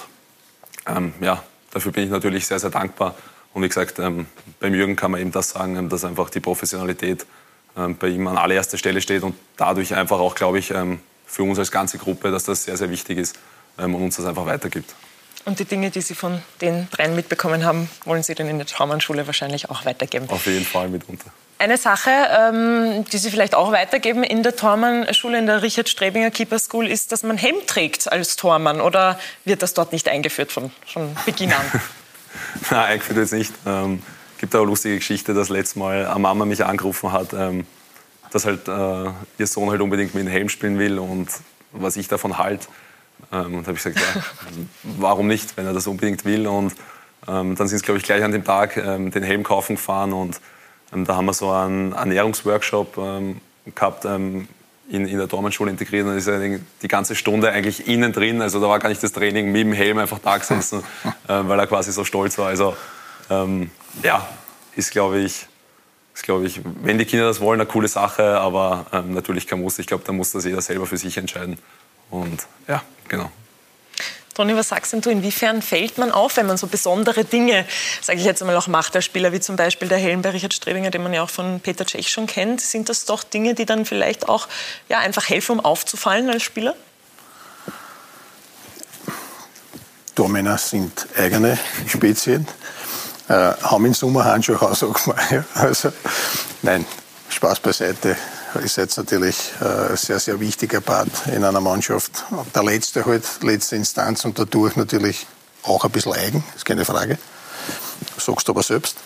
ähm, ja, dafür bin ich natürlich sehr, sehr dankbar. Und wie gesagt, ähm, beim Jürgen kann man eben das sagen, ähm, dass einfach die Professionalität ähm, bei ihm an allererster Stelle steht und dadurch einfach auch, glaube ich, ähm, für uns als ganze Gruppe, dass das sehr, sehr wichtig ist und uns das einfach weitergibt. Und die Dinge, die Sie von den dreien mitbekommen haben, wollen Sie dann in der Traumannschule wahrscheinlich auch weitergeben? Auf jeden Fall mitunter. Eine Sache, ähm, die Sie vielleicht auch weitergeben in der Tormann-Schule, in der Richard Strebinger Keeper School, ist, dass man Helm trägt als Tormann. Oder wird das dort nicht eingeführt von, von Beginn an? *laughs* Nein, eingeführt jetzt nicht. Ähm, gibt auch eine lustige Geschichte, dass letztes Mal eine Mama mich angerufen hat, ähm, dass halt äh, ihr Sohn halt unbedingt mit dem Helm spielen will und was ich davon halte. Ähm, und habe ich gesagt, ja, *laughs* warum nicht, wenn er das unbedingt will. Und ähm, dann sind sie, glaube ich, gleich an dem Tag ähm, den Helm kaufen gefahren und da haben wir so einen Ernährungsworkshop ähm, gehabt, ähm, in, in der Dormanschule integriert. Und ist ja die ganze Stunde eigentlich innen drin. Also da war gar nicht das Training mit dem Helm einfach da gesessen, *laughs* äh, weil er quasi so stolz war. Also ähm, ja, ist glaube ich, ist, glaube ich, wenn die Kinder das wollen, eine coole Sache, aber ähm, natürlich kein Muss. Ich glaube, da muss das jeder selber für sich entscheiden. Und ja, genau. Toni, was sagst du, inwiefern fällt man auf, wenn man so besondere Dinge, sage ich jetzt einmal auch macht, als Spieler, wie zum Beispiel der Helm bei Richard Strebinger, den man ja auch von Peter Cech schon kennt, sind das doch Dinge, die dann vielleicht auch ja, einfach helfen, um aufzufallen als Spieler? Tormänner sind eigene Spezien, äh, haben in Sommerhandschuhe auch, *laughs* mal. Also, nein, Spaß beiseite ist jetzt natürlich ein sehr, sehr wichtiger Part in einer Mannschaft. Der letzte halt, letzte Instanz und dadurch natürlich auch ein bisschen eigen, ist keine Frage. Sagst du aber selbst.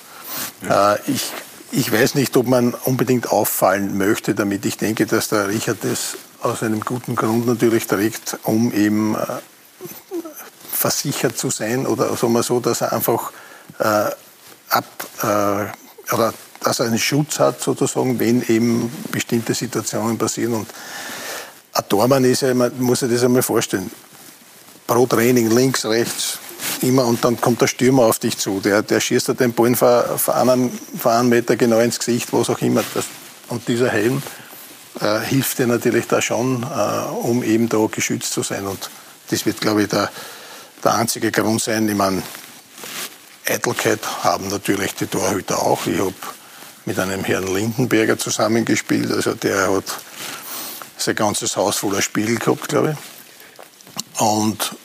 Ja. Äh, ich, ich weiß nicht, ob man unbedingt auffallen möchte damit. Ich denke, dass der Richard das aus einem guten Grund natürlich trägt, um eben äh, versichert zu sein oder sagen wir so, dass er einfach äh, ab äh, oder dass er einen Schutz hat, sozusagen, wenn eben bestimmte Situationen passieren. Und ein Tormann ist ja, man muss sich das einmal vorstellen, pro Training links, rechts, immer und dann kommt der Stürmer auf dich zu. Der, der schießt dir den Ball vor, vor, einen, vor einen Meter genau ins Gesicht, was auch immer. Das, und dieser Helm äh, hilft dir natürlich da schon, äh, um eben da geschützt zu sein. Und das wird, glaube ich, der, der einzige Grund sein. Ich meine, Eitelkeit haben natürlich die Torhüter auch. Ich habe mit einem Herrn Lindenberger zusammengespielt. Also der hat sein ganzes Haus voller Spiegel gehabt, glaube ich. Und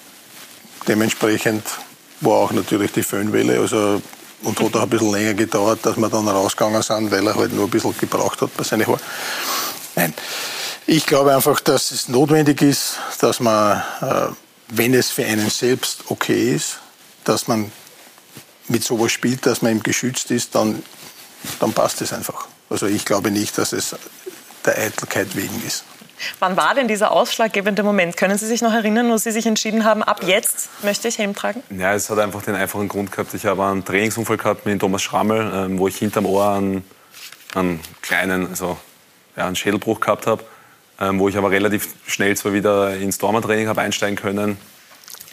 dementsprechend war auch natürlich die Föhnwelle. Also, und hat auch ein bisschen länger gedauert, dass wir dann rausgegangen sind, weil er halt nur ein bisschen gebraucht hat bei seinen Haaren. Nein. Ich glaube einfach, dass es notwendig ist, dass man, äh, wenn es für einen selbst okay ist, dass man mit sowas spielt, dass man ihm geschützt ist, dann dann passt es einfach. Also ich glaube nicht, dass es der Eitelkeit wegen ist. Wann war denn dieser ausschlaggebende Moment? Können Sie sich noch erinnern, wo Sie sich entschieden haben, ab jetzt möchte ich Helm tragen? Ja, es hat einfach den einfachen Grund gehabt. Ich habe einen Trainingsunfall gehabt mit Thomas Schrammel, ähm, wo ich hinterm Ohr einen, einen kleinen, also ja, einen Schädelbruch gehabt habe, ähm, wo ich aber relativ schnell zwar wieder ins Dormertraining habe einsteigen können,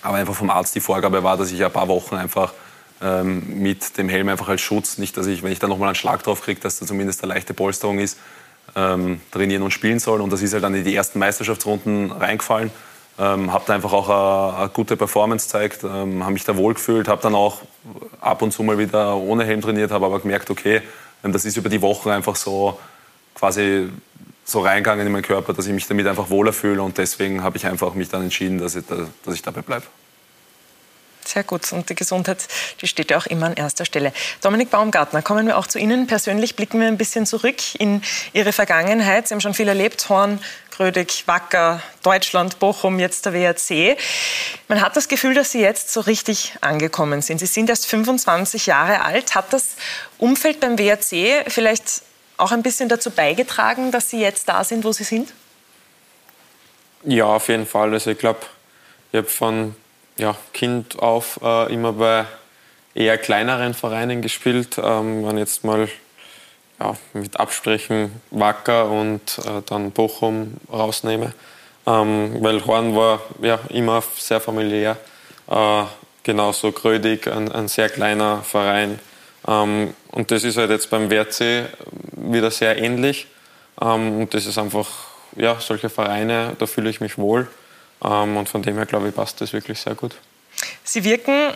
aber einfach vom Arzt die Vorgabe war, dass ich ein paar Wochen einfach ähm, mit dem Helm einfach als Schutz. Nicht, dass ich, wenn ich da nochmal einen Schlag drauf kriege, dass da zumindest eine leichte Polsterung ist, ähm, trainieren und spielen soll. Und das ist halt dann in die ersten Meisterschaftsrunden reingefallen. Ähm, habe da einfach auch eine, eine gute Performance gezeigt, ähm, habe mich da wohl gefühlt, habe dann auch ab und zu mal wieder ohne Helm trainiert, habe aber gemerkt, okay, ähm, das ist über die Wochen einfach so quasi so reingegangen in meinen Körper, dass ich mich damit einfach wohler fühle und deswegen habe ich einfach mich dann entschieden, dass ich, dass ich dabei bleibe. Sehr gut. Und die Gesundheit, die steht ja auch immer an erster Stelle. Dominik Baumgartner, kommen wir auch zu Ihnen. Persönlich blicken wir ein bisschen zurück in Ihre Vergangenheit. Sie haben schon viel erlebt. Horn, Grödig, Wacker, Deutschland, Bochum, jetzt der WRC. Man hat das Gefühl, dass Sie jetzt so richtig angekommen sind. Sie sind erst 25 Jahre alt. Hat das Umfeld beim WRC vielleicht auch ein bisschen dazu beigetragen, dass Sie jetzt da sind, wo Sie sind? Ja, auf jeden Fall. Also ich glaube, ich habe von ja, Kind auf äh, immer bei eher kleineren Vereinen gespielt. Ähm, wenn jetzt mal ja, mit Abstrichen Wacker und äh, dann Bochum rausnehme. Ähm, weil Horn war ja immer sehr familiär. Äh, genauso Grödig, ein, ein, sehr kleiner Verein. Ähm, und das ist halt jetzt beim WRC wieder sehr ähnlich. Ähm, und das ist einfach, ja, solche Vereine, da fühle ich mich wohl. Ähm, und von dem her, glaube ich, passt das wirklich sehr gut. Sie wirken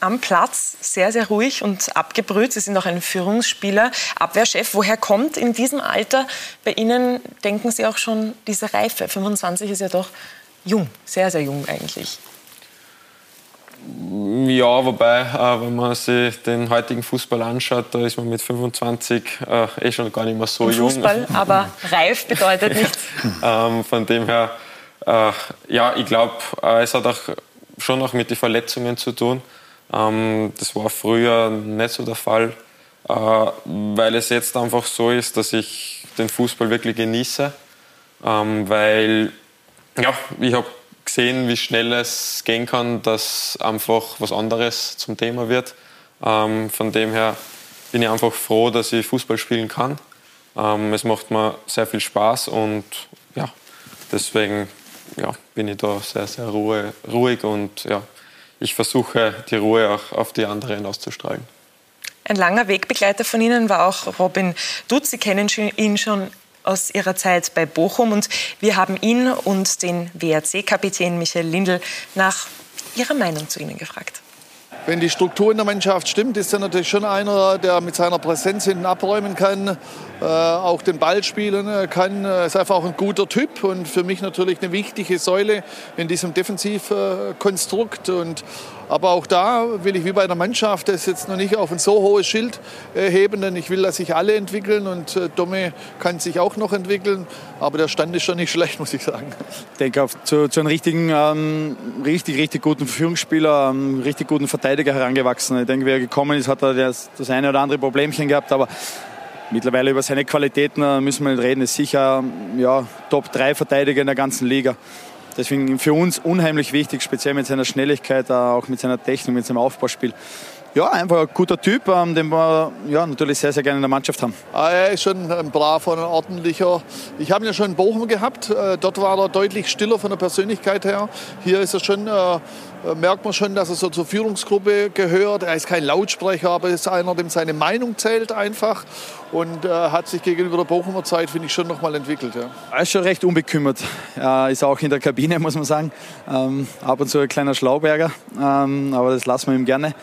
am Platz sehr, sehr ruhig und abgebrüht. Sie sind auch ein Führungsspieler, Abwehrchef. Woher kommt in diesem Alter bei Ihnen, denken Sie auch schon, diese Reife? 25 ist ja doch jung, sehr, sehr jung eigentlich. Ja, wobei, äh, wenn man sich den heutigen Fußball anschaut, da ist man mit 25 äh, eh schon gar nicht mehr so Im jung. Fußball, aber *laughs* reif bedeutet nichts. ähm, von dem her, äh, ja, ich glaube, äh, es hat auch schon auch mit den Verletzungen zu tun. Ähm, das war früher nicht so der Fall, äh, weil es jetzt einfach so ist, dass ich den Fußball wirklich genieße, ähm, weil ja, ich habe gesehen, wie schnell es gehen kann, dass einfach was anderes zum Thema wird. Ähm, von dem her bin ich einfach froh, dass ich Fußball spielen kann. Ähm, es macht mir sehr viel Spaß und ja, deswegen ja, bin ich da sehr, sehr ruhig und ja, ich versuche die Ruhe auch auf die anderen auszustrahlen. Ein langer Wegbegleiter von Ihnen war auch Robin Dutz. Sie kennen ihn schon aus Ihrer Zeit bei Bochum und wir haben ihn und den WRC-Kapitän Michael Lindl nach Ihrer Meinung zu Ihnen gefragt. Wenn die Struktur in der Mannschaft stimmt, ist er natürlich schon einer, der mit seiner Präsenz hinten abräumen kann, äh, auch den Ball spielen äh, kann. Er ist einfach auch ein guter Typ und für mich natürlich eine wichtige Säule in diesem Defensivkonstrukt. Und, aber auch da will ich wie bei der Mannschaft das jetzt noch nicht auf ein so hohes Schild äh, heben, denn ich will, dass sich alle entwickeln und äh, Domme kann sich auch noch entwickeln. Aber der Stand ist schon nicht *laughs* schlecht, muss ich sagen. Ich denke, auf, zu, zu einem richtigen, ähm, richtig, richtig guten Führungsspieler, einem richtig guten Verteidiger herangewachsen. Ich denke, wie er gekommen ist, hat er das, das eine oder andere Problemchen gehabt, aber Mittlerweile über seine Qualitäten äh, müssen wir nicht reden. Ist sicher ja, Top-3-Verteidiger in der ganzen Liga. Deswegen für uns unheimlich wichtig, speziell mit seiner Schnelligkeit, auch mit seiner Technik, mit seinem Aufbauspiel. Ja, einfach ein guter Typ, ähm, den wir ja, natürlich sehr, sehr gerne in der Mannschaft haben. Ah, er ist schon ein braver und ordentlicher. Ich habe ihn ja schon in Bochum gehabt. Äh, dort war er deutlich stiller von der Persönlichkeit her. Hier ist er schon äh, merkt man schon, dass er so zur Führungsgruppe gehört. Er ist kein Lautsprecher, aber ist einer, dem seine Meinung zählt einfach und äh, hat sich gegenüber der Bochumer Zeit, finde ich, schon noch mal entwickelt. Ja. Er ist schon recht unbekümmert. Er ist auch in der Kabine, muss man sagen. Ähm, ab und zu ein kleiner Schlauberger, ähm, aber das lassen wir ihm gerne.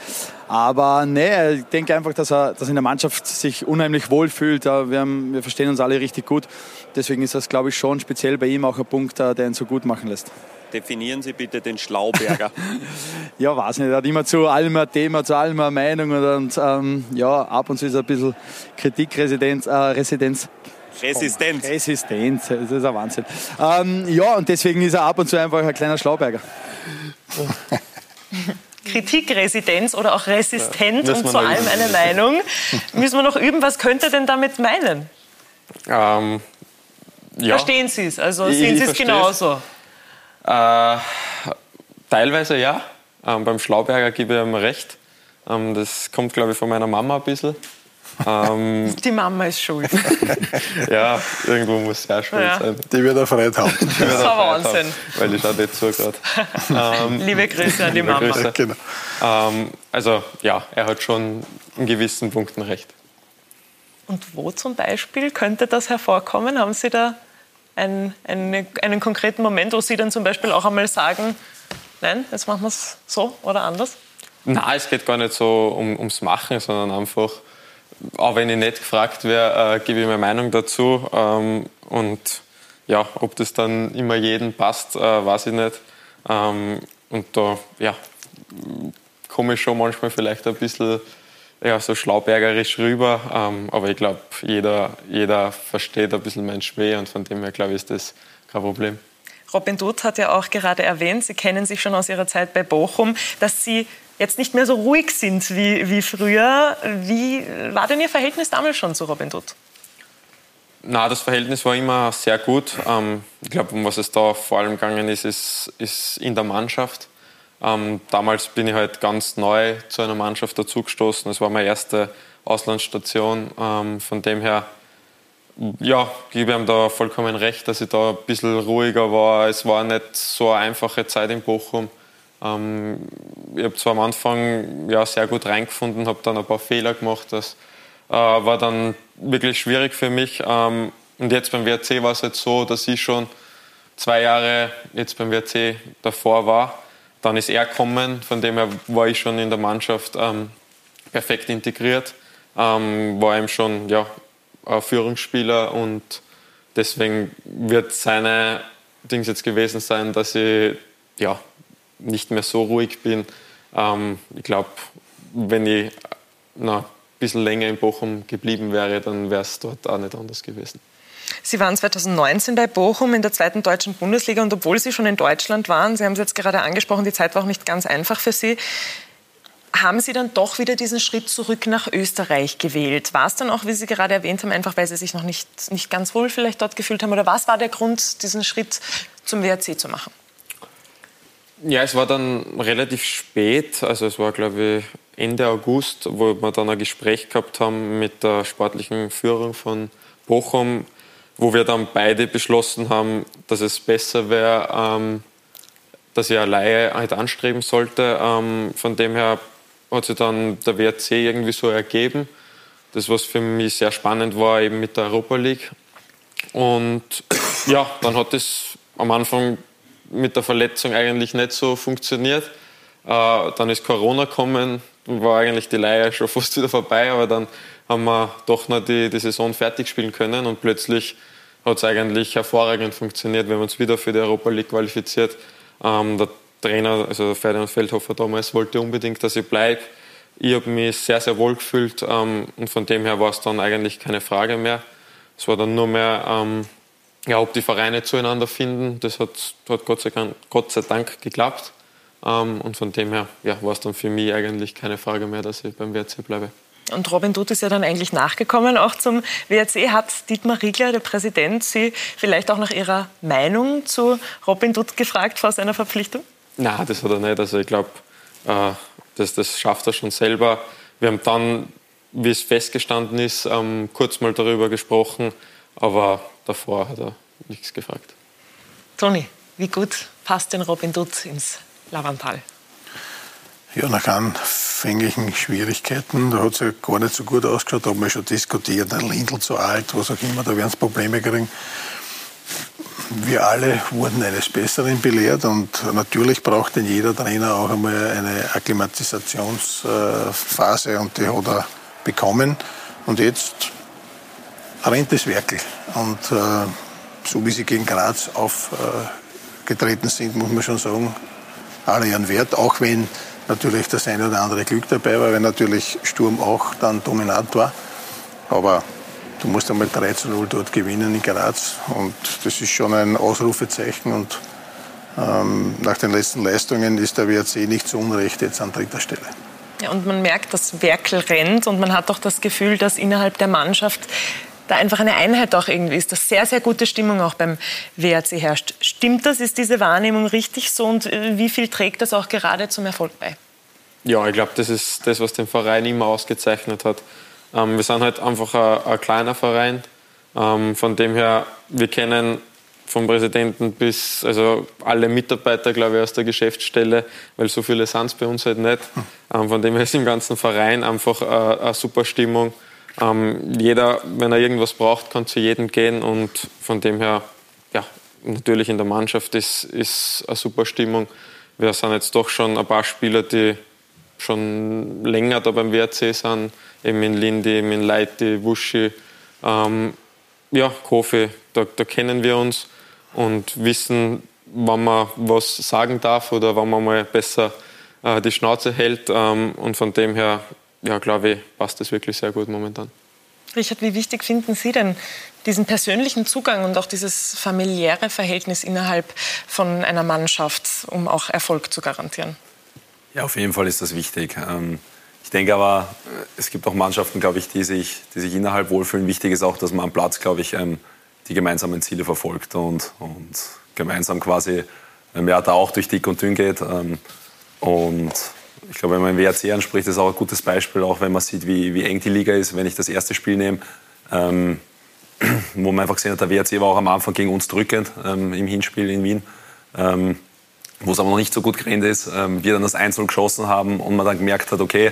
Aber nee, ich denke einfach, dass er, dass in der Mannschaft sich unheimlich wohl fühlt. Wir, haben, wir verstehen uns alle richtig gut. Deswegen ist das, glaube ich, schon speziell bei ihm auch ein Punkt, äh, der ihn so gut machen lässt. Definieren Sie bitte den Schlauberger. *laughs* ja, weiß nicht. Er hat immer zu allem ein Thema, zu allem eine Meinung. Und ähm, ja, ab und zu ist er ein bisschen Kritikresidenz. Äh, Residenz. Resistenz. Resistenz, das ist ein Wahnsinn. Ähm, ja, und deswegen ist er ab und zu einfach ein kleiner Schlauberger. *laughs* Kritikresidenz oder auch resistent ja, und zu allem eine Meinung. Müssen wir noch üben, was könnte er denn damit meinen? Ähm, ja. Verstehen Sie es? Also sehen Sie es genauso? Äh, teilweise ja. Ähm, beim Schlauberger gebe ich ihm recht. Ähm, das kommt, glaube ich, von meiner Mama ein bisschen. Ähm, *laughs* die Mama ist schuld. *laughs* ja, irgendwo muss sie auch schuld ja. sein. Die wird er Freude haben. Das ist ein Wahnsinn. Haben, weil ich schaue nicht zu gerade. *laughs* Ähm, liebe Grüße an die Mama. Grüße. Genau. Ähm, also ja, er hat schon in gewissen Punkten recht. Und wo zum Beispiel könnte das hervorkommen? Haben Sie da einen, einen, einen konkreten Moment, wo Sie dann zum Beispiel auch einmal sagen, nein, jetzt machen wir es so oder anders? Nein, es geht gar nicht so um, ums Machen, sondern einfach, auch wenn ich nicht gefragt wäre, äh, gebe ich meine Meinung dazu. Ähm, und ja, ob das dann immer jedem passt, äh, weiß ich nicht. Ähm, und da ja, komme ich schon manchmal vielleicht ein bisschen ja, so schlaubergerisch rüber. Ähm, aber ich glaube, jeder, jeder versteht ein bisschen meinen Schmäh und von dem her, glaube ich, ist das kein Problem. Robin Dutt hat ja auch gerade erwähnt, Sie kennen sich schon aus Ihrer Zeit bei Bochum, dass Sie jetzt nicht mehr so ruhig sind wie, wie früher. Wie war denn Ihr Verhältnis damals schon zu Robin Dutt? Na, das Verhältnis war immer sehr gut. Ähm, ich glaube, um was es da vor allem gegangen ist, ist, ist in der Mannschaft. Ähm, damals bin ich halt ganz neu zu einer Mannschaft dazugestoßen. Das war meine erste Auslandsstation. Ähm, von dem her, ja, gebe ich ihm da vollkommen recht, dass ich da ein bisschen ruhiger war. Es war nicht so eine einfache Zeit in Bochum. Ähm, ich habe zwar am Anfang ja, sehr gut reingefunden, habe dann ein paar Fehler gemacht. Das äh, war dann wirklich schwierig für mich. Ähm, und jetzt beim WRC war es jetzt so, dass ich schon zwei Jahre jetzt beim WRC davor war. Dann ist er gekommen, von dem her war ich schon in der Mannschaft ähm, perfekt integriert. Ähm, war ihm schon ja, Führungsspieler und deswegen wird seine Dings jetzt gewesen sein, dass ich ja, nicht mehr so ruhig bin. Ähm, ich glaube, wenn ich na, ein bisschen länger in Bochum geblieben wäre, dann wäre es dort auch nicht anders gewesen. Sie waren 2019 bei Bochum in der zweiten deutschen Bundesliga und obwohl Sie schon in Deutschland waren, Sie haben es jetzt gerade angesprochen, die Zeit war auch nicht ganz einfach für Sie, haben Sie dann doch wieder diesen Schritt zurück nach Österreich gewählt? War es dann auch, wie Sie gerade erwähnt haben, einfach weil Sie sich noch nicht, nicht ganz wohl vielleicht dort gefühlt haben? Oder was war der Grund, diesen Schritt zum WRC zu machen? Ja, es war dann relativ spät, also es war glaube ich Ende August, wo wir dann ein Gespräch gehabt haben mit der sportlichen Führung von Bochum, wo wir dann beide beschlossen haben, dass es besser wäre, ähm, dass ich eine Leihe halt anstreben sollte. Ähm, von dem her hat sich dann der WRC irgendwie so ergeben. Das, was für mich sehr spannend war, eben mit der Europa League. Und ja, dann hat es am Anfang mit der Verletzung eigentlich nicht so funktioniert. Äh, dann ist Corona gekommen, war eigentlich die Leihe schon fast wieder vorbei, aber dann haben wir doch noch die, die Saison fertig spielen können und plötzlich hat es eigentlich hervorragend funktioniert. Wir haben uns wieder für die Europa League qualifiziert. Ähm, der Trainer, also Ferdinand Feldhofer damals, wollte unbedingt, dass ich bleibe. Ich habe mich sehr, sehr wohl gefühlt ähm, und von dem her war es dann eigentlich keine Frage mehr. Es war dann nur mehr, ähm, ja, ob die Vereine zueinander finden. Das hat, hat Gott, sei Dank, Gott sei Dank geklappt. Ähm, und von dem her ja, war es dann für mich eigentlich keine Frage mehr, dass ich beim WRC bleibe. Und Robin Dutt ist ja dann eigentlich nachgekommen, auch zum WRC. Hat Dietmar Riegler, der Präsident, Sie vielleicht auch nach Ihrer Meinung zu Robin Dutt gefragt vor seiner Verpflichtung? Nein, das hat er nicht. Also ich glaube, äh, das, das schafft er schon selber. Wir haben dann, wie es festgestanden ist, ähm, kurz mal darüber gesprochen, aber davor hat er nichts gefragt. Toni, wie gut passt denn Robin Dutt ins Lavantal? Ja, nach anfänglichen Schwierigkeiten, da hat es ja gar nicht so gut ausgeschaut, da haben wir schon diskutiert, ein Lindl zu alt, was auch immer, da werden es Probleme kriegen. Wir alle wurden eines Besseren belehrt und natürlich braucht denn jeder Trainer auch einmal eine Akklimatisationsphase und die hat er bekommen. Und jetzt rennt es wirklich. Und äh, so wie sie gegen Graz aufgetreten sind, muss man schon sagen, alle ihren Wert, auch wenn natürlich das eine oder andere Glück dabei war, weil natürlich Sturm auch dann dominant war. Aber du musst einmal 3 zu 0 dort gewinnen in Graz und das ist schon ein Ausrufezeichen und ähm, nach den letzten Leistungen ist der WRC nicht zu Unrecht jetzt an dritter Stelle. Ja, und man merkt, dass Werkel rennt und man hat auch das Gefühl, dass innerhalb der Mannschaft da einfach eine Einheit auch irgendwie ist, dass sehr, sehr gute Stimmung auch beim WRC herrscht. Stimmt das? Ist diese Wahrnehmung richtig so und äh, wie viel trägt das auch gerade zum Erfolg bei? Ja, ich glaube, das ist das, was den Verein immer ausgezeichnet hat. Ähm, wir sind halt einfach ein, ein kleiner Verein. Ähm, von dem her, wir kennen vom Präsidenten bis also alle Mitarbeiter, glaube ich, aus der Geschäftsstelle, weil so viele sind es bei uns halt nicht. Ähm, von dem her ist im ganzen Verein einfach eine, eine super Stimmung. Ähm, jeder, wenn er irgendwas braucht, kann zu jedem gehen und von dem her, ja, natürlich in der Mannschaft ist, ist eine super Stimmung. Wir sind jetzt doch schon ein paar Spieler, die schon länger da beim WRC sind, eben in eben in Leiti, Wuschi, ähm, ja, Kofi, da, da kennen wir uns und wissen, wann man was sagen darf oder wann man mal besser äh, die Schnauze hält. Ähm, und von dem her ja, glaube ich, passt das wirklich sehr gut momentan. Richard, wie wichtig finden Sie denn diesen persönlichen Zugang und auch dieses familiäre Verhältnis innerhalb von einer Mannschaft, um auch Erfolg zu garantieren? Ja, auf jeden Fall ist das wichtig. Ähm, Ich denke aber, äh, es gibt auch Mannschaften, glaube ich, die sich, die sich innerhalb wohlfühlen. Wichtig ist auch, dass man am Platz, glaube ich, ähm, die gemeinsamen Ziele verfolgt und, und gemeinsam quasi ja, da auch durch dick und dünn geht. Ähm, und ich glaube, wenn man WRC anspricht, ist auch ein gutes Beispiel, auch wenn man sieht, wie, wie eng die Liga ist. Wenn ich das erste Spiel nehme, ähm, wo man einfach gesehen hat, der WRC war auch am Anfang gegen uns drückend ähm, im Hinspiel in Wien, ähm, wo es aber noch nicht so gut gerannt ist. Ähm, wir dann das Einzel geschossen haben und man dann gemerkt hat, okay,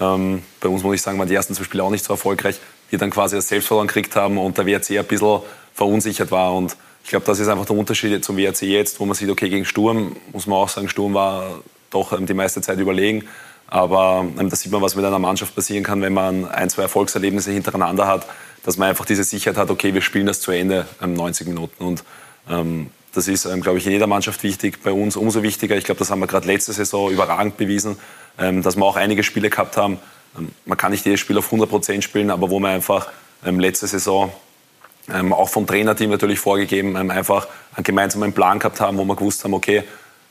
ähm, bei uns muss ich sagen, waren die ersten zwei Spiele auch nicht so erfolgreich. Wir dann quasi das Selbstvertrauen gekriegt haben und der WRC ein bisschen verunsichert war. Und ich glaube, das ist einfach der Unterschied zum WRC jetzt, wo man sieht, okay, gegen Sturm muss man auch sagen, Sturm war doch ähm, die meiste Zeit überlegen. Aber ähm, da sieht man, was mit einer Mannschaft passieren kann, wenn man ein, zwei Erfolgserlebnisse hintereinander hat, dass man einfach diese Sicherheit hat, okay, wir spielen das zu Ende, 90 ähm, Minuten. Und ähm, das ist, glaube ich, in jeder Mannschaft wichtig, bei uns umso wichtiger. Ich glaube, das haben wir gerade letzte Saison überragend bewiesen, dass wir auch einige Spiele gehabt haben. Man kann nicht jedes Spiel auf 100 Prozent spielen, aber wo man einfach letzte Saison auch vom Trainerteam natürlich vorgegeben, einfach einen gemeinsamen Plan gehabt haben, wo wir gewusst haben, okay,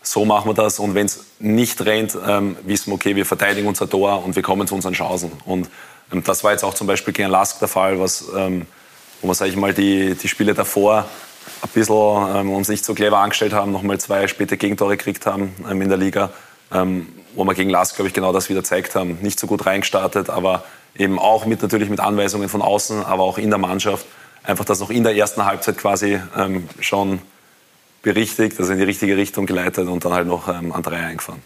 so machen wir das. Und wenn es nicht rennt, ähm, wissen wir, okay, wir verteidigen unser Tor und wir kommen zu unseren Chancen. Und ähm, das war jetzt auch zum Beispiel gegen Lask der Fall, was, ähm, wo wir, sage ich mal, die, die Spiele davor ein bisschen ähm, uns nicht so clever angestellt haben, nochmal zwei späte Gegentore gekriegt haben ähm, in der Liga, ähm, wo wir gegen Lask, glaube ich, genau das wieder gezeigt haben. Nicht so gut reingestartet, aber eben auch mit natürlich mit Anweisungen von außen, aber auch in der Mannschaft. Einfach das noch in der ersten Halbzeit quasi schon berichtigt, also in die richtige Richtung geleitet und dann halt noch ähm, an drei eingefahren.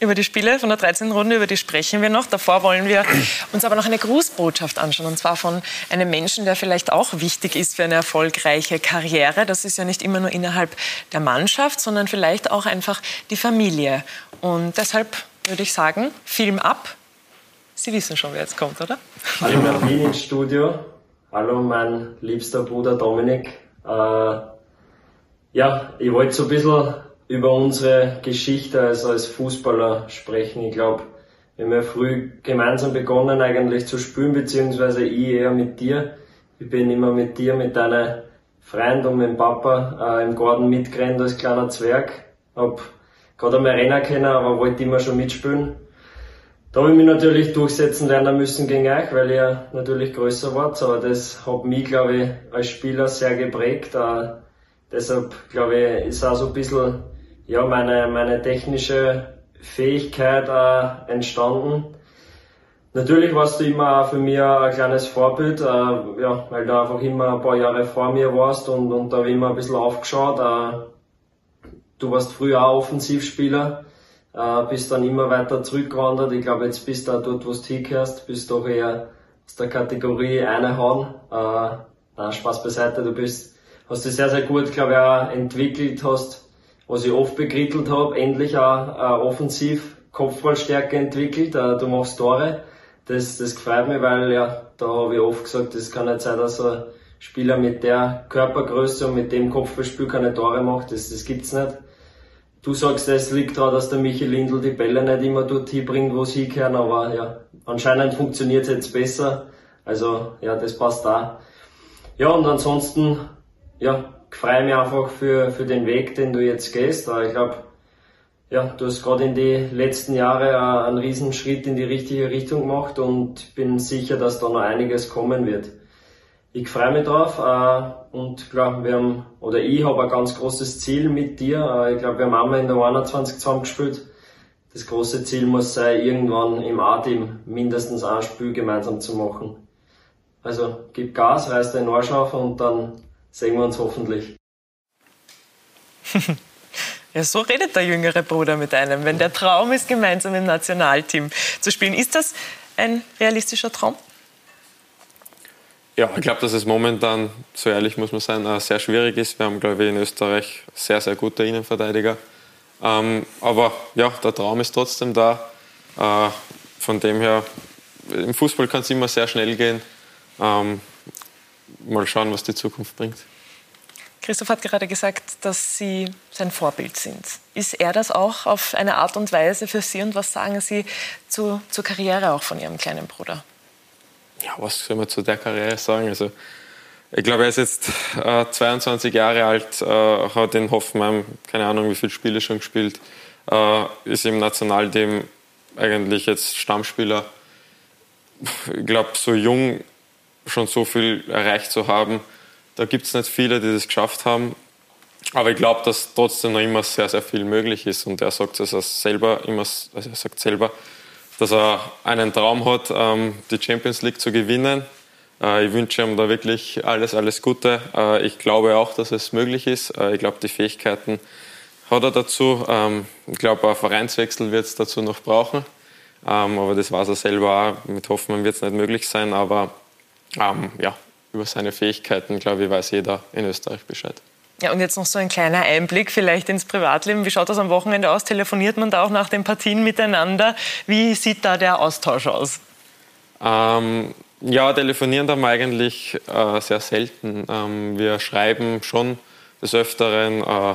Über die Spiele von der 13. Runde, über die sprechen wir noch. Davor wollen wir uns aber noch eine Grußbotschaft anschauen. Und zwar von einem Menschen, der vielleicht auch wichtig ist für eine erfolgreiche Karriere. Das ist ja nicht immer nur innerhalb der Mannschaft, sondern vielleicht auch einfach die Familie. Und deshalb würde ich sagen, Film ab. Sie wissen schon, wer jetzt kommt, oder? Hallo Wien ins Studio. Hallo, mein liebster Bruder Dominik. Äh, ja, ich wollte so ein bisschen über unsere Geschichte als, als Fußballer sprechen. Ich glaube, wir haben ja früh gemeinsam begonnen eigentlich zu spielen, beziehungsweise ich eher mit dir. Ich bin immer mit dir, mit deinen Freund und mit Papa äh, im Garten mitgerannt als kleiner Zwerg. Hab gerade einmal Renner kennen, aber wollte immer schon mitspielen. Da habe ich mich natürlich durchsetzen lernen müssen gegen euch, weil ihr natürlich größer wart, aber das hat mich, glaube ich, als Spieler sehr geprägt. Äh, Deshalb glaube ich, ist auch so ein bisschen ja, meine, meine technische Fähigkeit äh, entstanden. Natürlich warst du immer auch für mich ein kleines Vorbild, äh, ja, weil du einfach immer ein paar Jahre vor mir warst und, und da habe ich immer ein bisschen aufgeschaut. Äh, du warst früher auch Offensivspieler, äh, bist dann immer weiter zurückgewandert. Ich glaube, jetzt bist du auch dort, wo du hingehörst, bist doch eher aus der Kategorie eine Hauen. Äh, na, Spaß beiseite, du bist hast dich sehr, sehr gut, glaube ich, auch entwickelt, hast, was ich oft bekrittelt habe, endlich auch äh, offensiv Kopfballstärke entwickelt, äh, du machst Tore. Das, das gefreut mich, weil ja, da habe ich oft gesagt, das kann nicht sein, dass ein Spieler mit der Körpergröße und mit dem Kopfballspiel keine Tore macht, das, das gibt's nicht. Du sagst, es liegt daran, dass der Michi Lindl die Bälle nicht immer dort hinbringt, wo sie gehören, aber ja, anscheinend funktioniert es jetzt besser. Also ja, das passt da. Ja, und ansonsten ja, freue mich einfach für, für den Weg, den du jetzt gehst. Ich glaube, ja, du hast gerade in die letzten Jahre einen Riesenschritt in die richtige Richtung gemacht und bin sicher, dass da noch einiges kommen wird. Ich freue mich drauf äh, und klar, wir haben, oder ich habe ein ganz großes Ziel mit dir. Äh, ich glaube, wir haben einmal in der 21 zusammengespielt. Das große Ziel muss sein, irgendwann im A-Team mindestens ein Spiel gemeinsam zu machen. Also gib Gas, reiß deinen Arsch auf und dann sehen wir uns hoffentlich. *laughs* Ja, so redet der jüngere Bruder mit einem, wenn der Traum ist, gemeinsam im Nationalteam zu spielen. Ist das ein realistischer Traum? Ja, ich glaube, dass es momentan, so ehrlich muss man sein, sehr schwierig ist. Wir haben, glaube ich, in Österreich sehr, sehr gute Innenverteidiger. Ähm, aber ja, der Traum ist trotzdem da. Äh, von dem her, im Fußball kann es immer sehr schnell gehen. Mal schauen, was die Zukunft bringt. Christoph hat gerade gesagt, dass Sie sein Vorbild sind. Ist er das auch auf eine Art und Weise für Sie und was sagen Sie zu, zur Karriere auch von Ihrem kleinen Bruder? Ja, was soll man zu der Karriere sagen? Also, ich glaube, er ist jetzt äh, 22 Jahre alt, äh, hat in Hoffenheim keine Ahnung, wie viele Spiele schon gespielt, äh, ist im Nationalteam eigentlich jetzt Stammspieler. Ich glaube, so jung schon so viel erreicht zu haben, da gibt es nicht viele, die das geschafft haben. Aber ich glaube, dass trotzdem noch immer sehr, sehr viel möglich ist. Und er sagt es selber immer, also er sagt selber, dass er einen Traum hat, ähm, die Champions League zu gewinnen. Äh, ich wünsche ihm da wirklich alles, alles Gute. Äh, ich glaube auch, dass es möglich ist. Äh, ich glaube, die Fähigkeiten hat er dazu. Ähm, ich glaube, ein Vereinswechsel wird es dazu noch brauchen. Ähm, aber das weiß er selber auch. Mit Hoffmann wird es nicht möglich sein. Aber ja, über seine Fähigkeiten, glaube ich, weiß jeder in Österreich Bescheid. Ja, und jetzt noch so ein kleiner Einblick vielleicht ins Privatleben. Wie schaut das am Wochenende aus? Telefoniert man da auch nach den Partien miteinander? Wie sieht da der Austausch aus? Ähm, ja, telefonieren haben wir eigentlich äh, sehr selten. Ähm, wir schreiben schon des Öfteren. Äh,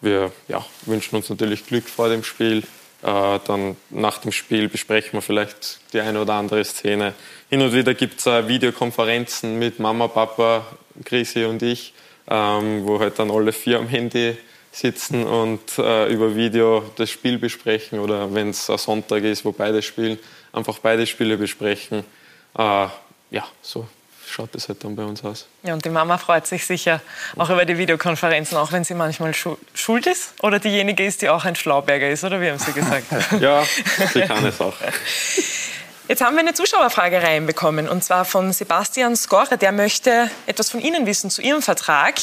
wir ja, wünschen uns natürlich Glück vor dem Spiel. Äh, dann nach dem Spiel besprechen wir vielleicht die eine oder andere Szene. Hin und wieder gibt es äh, Videokonferenzen mit Mama, Papa, Chrissy und ich ähm, wo halt dann alle vier am Handy sitzen und äh, über Video das Spiel besprechen oder wenn es ein Sonntag ist, wo beide spielen, einfach beide Spiele besprechen. Äh, ja, so schaut das halt dann bei uns aus. Ja, und die Mama freut sich sicher auch über die Videokonferenzen, auch wenn sie manchmal schuld ist oder diejenige ist, die auch ein Schlauberger ist, oder wie haben Sie gesagt? *laughs* ja, sie kann es auch. *laughs* Jetzt haben wir eine Zuschauerfrage reinbekommen und zwar von Sebastian Skorre. Der möchte etwas von Ihnen wissen zu Ihrem Vertrag.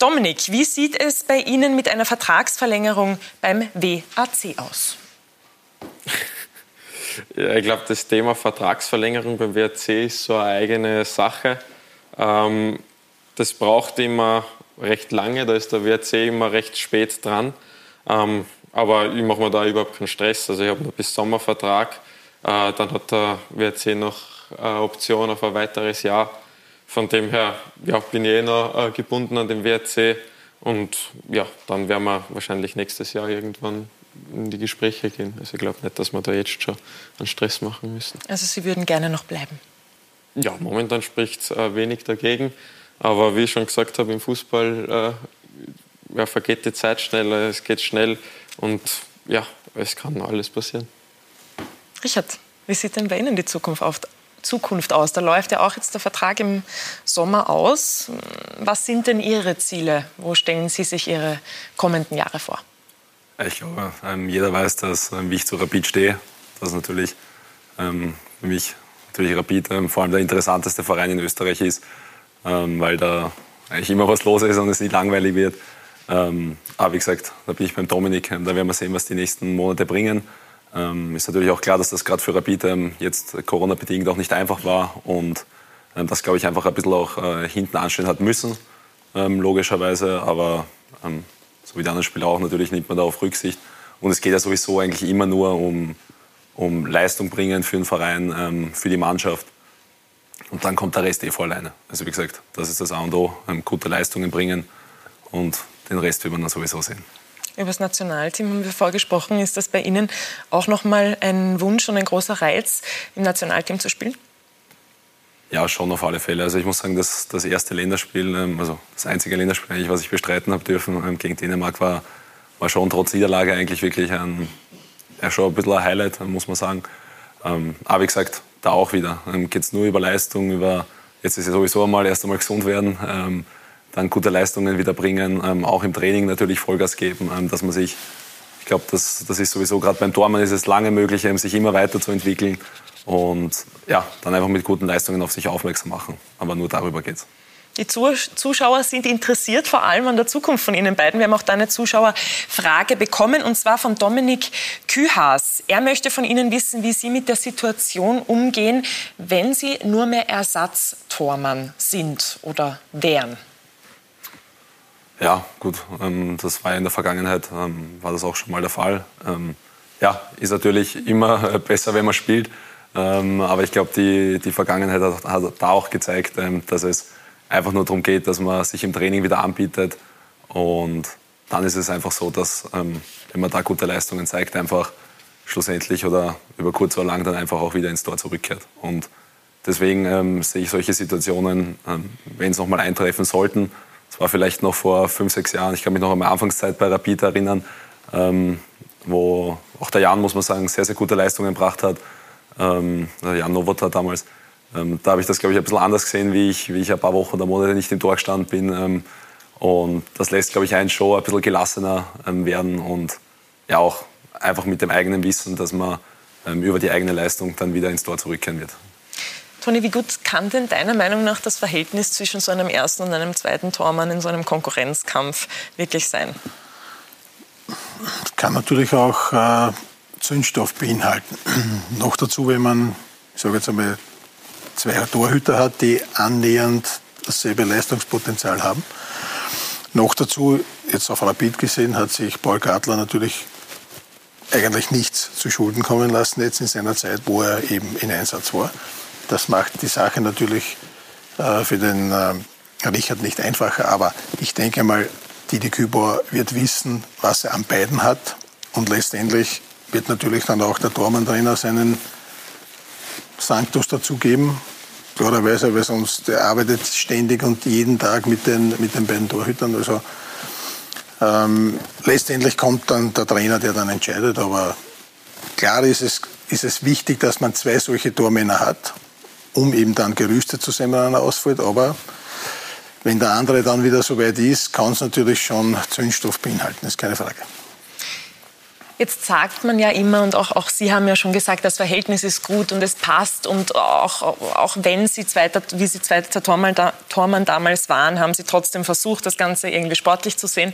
Dominik, wie sieht es bei Ihnen mit einer Vertragsverlängerung beim WAC aus? *laughs* Ja, ich glaube, das Thema Vertragsverlängerung beim WAC ist so eine eigene Sache. Ähm, das braucht immer recht lange, da ist der WAC immer recht spät dran. Ähm, aber ich mache mir da überhaupt keinen Stress. Also ich habe noch bis Sommervertrag. Äh, dann hat der WRC noch eine Option auf ein weiteres Jahr. Von dem her ja, bin ich eh noch äh, gebunden an den WRC. Und ja, dann werden wir wahrscheinlich nächstes Jahr irgendwann in die Gespräche gehen. Also ich glaube nicht, dass wir da jetzt schon einen Stress machen müssen. Also Sie würden gerne noch bleiben? Ja, momentan spricht äh, wenig dagegen. Aber wie ich schon gesagt habe, im Fußball äh, ja, vergeht die Zeit schneller, es geht schnell und ja, es kann alles passieren. Richard, wie sieht denn bei Ihnen die Zukunft, auf, Zukunft aus? Da läuft ja auch jetzt der Vertrag im Sommer aus. Was sind denn Ihre Ziele? Wo stellen Sie sich Ihre kommenden Jahre vor? Ich glaube, ähm, jeder weiß, dass, ähm, wie ich zu Rapid stehe. Das ist natürlich ähm, für mich natürlich Rapid vor allem der interessanteste Verein in Österreich ist, weil da eigentlich immer was los ist und es nicht langweilig wird. Aber wie gesagt, da bin ich beim Dominik. Da werden wir sehen, was die nächsten Monate bringen. Ähm, ist natürlich auch klar, dass das gerade für Rapid ähm, jetzt Corona-bedingt auch nicht einfach war und ähm, das, glaube ich, einfach ein bisschen auch äh, hinten anstehen hat müssen, ähm, logischerweise. Aber ähm, so wie die anderen Spieler auch, natürlich nimmt man darauf Rücksicht. Und es geht ja sowieso eigentlich immer nur um, um Leistung bringen für den Verein, ähm, für die Mannschaft. Und dann kommt der Rest eh vor alleine. Also wie gesagt, das ist das A und O, gute Leistungen bringen und den Rest wird man dann sowieso sehen. Über das Nationalteam haben wir vorgesprochen. Ist das bei Ihnen auch noch mal ein Wunsch und ein großer Reiz, im Nationalteam zu spielen? Ja, schon auf alle Fälle. Also ich muss sagen, dass das erste Länderspiel, ähm, also das einzige Länderspiel, eigentlich, was ich bestreiten habe dürfen ähm, gegen Dänemark, war, war schon trotz Niederlage eigentlich wirklich ein, ja, schon ein bisschen ein Highlight, muss man sagen. Ähm, aber wie gesagt, da auch wieder. Geht es nur über Leistung, über, jetzt ist ja sowieso einmal erst einmal gesund werden dann gute Leistungen wieder bringen, ähm, auch im Training natürlich Vollgas geben, ähm, dass man sich, ich glaube, das, das ist sowieso gerade beim Tormann ist es lange möglich, sich immer weiterzuentwickeln und ja, dann einfach mit guten Leistungen auf sich aufmerksam machen. Aber nur darüber geht's. Die Zuschauer sind interessiert vor allem an der Zukunft von Ihnen beiden. Wir haben auch da eine Zuschauerfrage bekommen, und zwar von Dominik Kühas. Er möchte von Ihnen wissen, wie Sie mit der Situation umgehen, wenn Sie nur mehr Ersatztormann sind oder wären. Ja, gut, ähm, das war in der Vergangenheit, ähm, war das auch schon mal der Fall. Ähm, ja, ist natürlich immer besser, wenn man spielt. aber ich glaube, die, die Vergangenheit hat, hat, da auch gezeigt, dass es einfach nur darum geht, dass man sich im Training wieder anbietet. Und dann ist es einfach so, dass, wenn man da gute Leistungen zeigt, einfach schlussendlich oder über kurz oder lang dann einfach auch wieder ins Tor zurückkehrt. Und deswegen ähm, sehe ich solche Situationen, ähm, wenn es nochmal eintreffen sollten, war vielleicht noch vor fünf, sechs Jahren. Ich kann mich noch an meine Anfangszeit bei Rapid erinnern. Ähm, wo auch der Jan, muss man sagen, sehr, sehr gute Leistungen gebracht hat. Ähm, Jan Nowota damals. Ähm, da habe ich das, glaube ich, ein bisschen anders gesehen, wie ich, wie ich ein paar Wochen oder Monate nicht im Tor gestanden bin. Ähm, und das lässt, glaube ich, einen schon ein bisschen gelassener ähm, werden und ja auch einfach mit dem eigenen Wissen, dass man ähm, über die eigene Leistung dann wieder ins Tor zurückkehren wird. Toni, wie gut kann denn deiner Meinung nach das Verhältnis zwischen so einem ersten und einem zweiten Tormann in so einem Konkurrenzkampf wirklich sein? Das kann natürlich auch äh, Zündstoff beinhalten. *clears throat* Noch dazu, wenn man, ich sage jetzt einmal, zwei Torhüter hat, die annähernd dasselbe Leistungspotenzial haben. Noch dazu, jetzt auf Rapid gesehen, hat sich Paul Gartler natürlich eigentlich nichts zu Schulden kommen lassen, jetzt in seiner Zeit, wo er eben in Einsatz war. Das macht die Sache natürlich äh, für den äh, Richard nicht einfacher, aber ich denke mal, Didi Kübauer wird wissen, was er an beiden hat und letztendlich wird natürlich dann auch der Tormann-Trainer seinen Sanctus dazugeben, klarerweise, weil sonst er arbeitet ständig und jeden Tag mit den, mit den beiden Torhütern. Also ähm, letztendlich kommt dann der Trainer, der dann entscheidet. Aber klar ist es, ist es wichtig, dass man zwei solche Tormänner hat, um eben dann gerüstet zu sein, wenn einer ausfällt. Aber wenn der andere dann wieder so weit ist, kann es natürlich schon Zündstoff beinhalten, ist keine Frage. Jetzt sagt man ja immer, und auch, auch Sie haben ja schon gesagt, das Verhältnis ist gut und es passt. Und auch, auch wenn Sie zweiter, wie Sie zweiter Tormann, Tormann damals waren, haben Sie trotzdem versucht, das Ganze irgendwie sportlich zu sehen.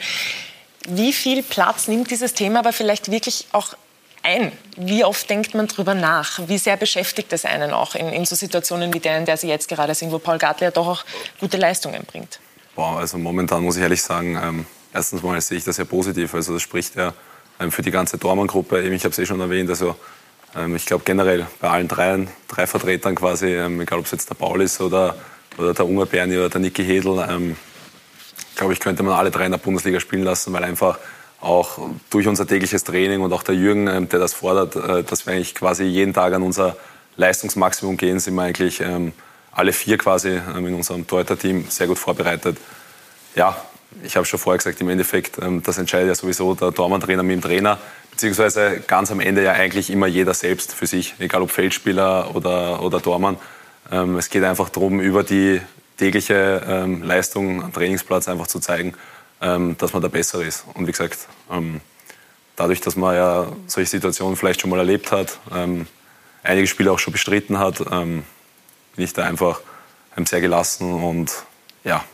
Wie viel Platz nimmt dieses Thema aber vielleicht wirklich auch ein? Wie oft denkt man darüber nach? Wie sehr beschäftigt es einen auch in, in so Situationen wie der, in der Sie jetzt gerade sind, wo Paul Gartler ja doch auch gute Leistungen bringt? Boah, also momentan muss ich ehrlich sagen, ähm, erstens mal sehe ich das sehr positiv. Also das spricht ja ähm, für die ganze Dormann-Gruppe. Ich habe es eh schon erwähnt, also ähm, ich glaube generell bei allen dreien, drei Vertretern quasi, ähm, egal ob es jetzt der Paul ist oder, oder der Unger Berni oder der Niki Hedl, glaube ich, könnte man alle drei in der Bundesliga spielen lassen, weil einfach auch durch unser tägliches Training und auch der Jürgen, der das fordert, äh, dass wir eigentlich quasi jeden Tag an unser Leistungsmaximum gehen, sind wir eigentlich alle vier quasi in unserem Torhüter-Team sehr gut vorbereitet. Ja, ich habe schon vorher gesagt, im Endeffekt, ähm, das entscheidet ja sowieso der Tormann-Trainer mit dem Trainer, beziehungsweise ganz am Ende ja eigentlich immer jeder selbst für sich, egal ob Feldspieler oder, oder Tormann. Ähm, es geht einfach darum, über die tägliche ähm, Leistung am Trainingsplatz einfach zu zeigen, dass man da besser ist. Und wie gesagt, dadurch, dass man ja solche Situationen vielleicht schon mal erlebt hat, einige Spiele auch schon bestritten hat, bin ich da einfach sehr gelassen und ja,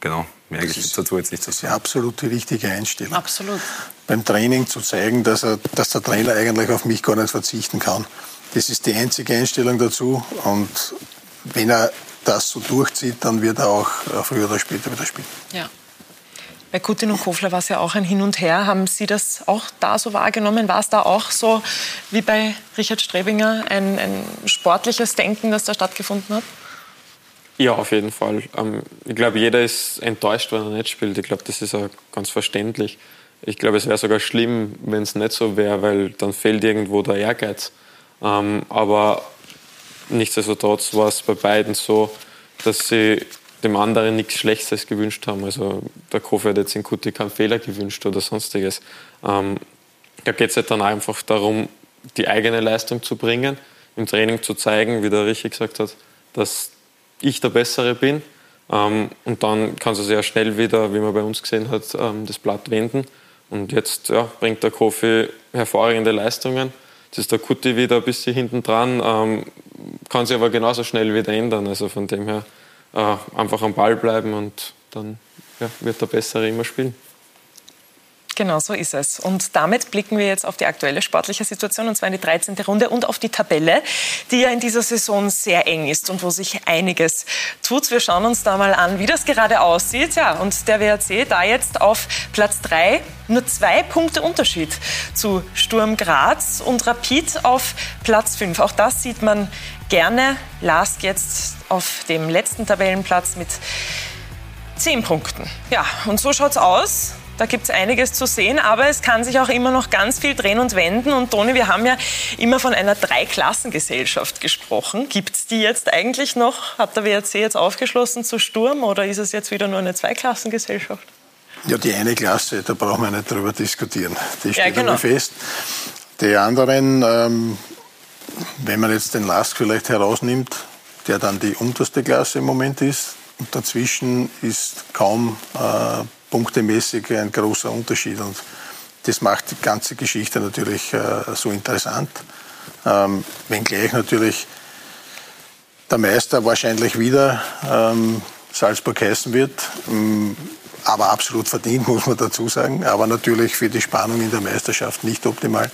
genau. Mehr gibt es dazu jetzt nicht zu sagen. Das ist ja absolut die richtige Einstellung. Absolut. Beim Training zu zeigen, dass, er, dass der Trainer eigentlich auf mich gar nicht verzichten kann. Das ist die einzige Einstellung dazu. Und wenn er das so durchzieht, dann wird er auch früher oder später wieder spielen. Ja. Bei Kutin und Kofler war es ja auch ein Hin und Her. Haben Sie das auch da so wahrgenommen? War es da auch so wie bei Richard Strebinger ein, ein sportliches Denken, das da stattgefunden hat? Ja, auf jeden Fall. Ähm, ich glaube, jeder ist enttäuscht, wenn er nicht spielt. Ich glaube, das ist auch ganz verständlich. Ich glaube, es wäre sogar schlimm, wenn es nicht so wäre, weil dann fehlt irgendwo der Ehrgeiz. Ähm, aber nichtsdestotrotz war es bei beiden so, dass sie dem anderen nichts Schlechtes gewünscht haben. Also der Kofi hat jetzt in Kuti keinen Fehler gewünscht oder sonstiges. Ähm, da geht es halt dann einfach darum, die eigene Leistung zu bringen, im Training zu zeigen, wie der Richie gesagt hat, dass ich der Bessere bin. Ähm, und dann kann sie sehr schnell wieder, wie man bei uns gesehen hat, ähm, das Blatt wenden. Und jetzt ja, bringt der Kofi hervorragende Leistungen. Jetzt ist der Kutti wieder ein bisschen hinten dran, ähm, kann sich aber genauso schnell wieder ändern. Also von dem her äh, einfach am Ball bleiben und dann ja, wird der Bessere immer spielen. Genau so ist es. Und damit blicken wir jetzt auf die aktuelle sportliche Situation, und zwar in die 13. Runde und auf die Tabelle, die ja in dieser Saison sehr eng ist und wo sich einiges tut. Wir schauen uns da mal an, wie das gerade aussieht. Ja, und der WRC da jetzt auf Platz 3, nur zwei Punkte Unterschied zu Sturm Graz und Rapid auf Platz 5. Auch das sieht man gerne. Last jetzt auf dem letzten Tabellenplatz mit 10 Punkten. Ja, und so schaut's aus. Da gibt es einiges zu sehen, aber es kann sich auch immer noch ganz viel drehen und wenden. Und Toni, wir haben ja immer von einer Dreiklassengesellschaft gesprochen. Gibt es die jetzt eigentlich noch? Hat der WRC jetzt aufgeschlossen zu Sturm oder ist es jetzt wieder nur eine Zweiklassengesellschaft? Ja, die eine Klasse, da brauchen wir nicht drüber diskutieren. Die steht genau. fest. Die anderen, ähm, wenn man jetzt den Lask vielleicht herausnimmt, der dann die unterste Klasse im Moment ist, und dazwischen ist kaum äh, punktemäßig ein großer Unterschied. Und das macht die ganze Geschichte natürlich äh, so interessant. Ähm, wenngleich natürlich der Meister wahrscheinlich wieder ähm, Salzburg heißen wird. Ähm, aber absolut verdient, *laughs* muss man dazu sagen. Aber natürlich für die Spannung in der Meisterschaft nicht optimal.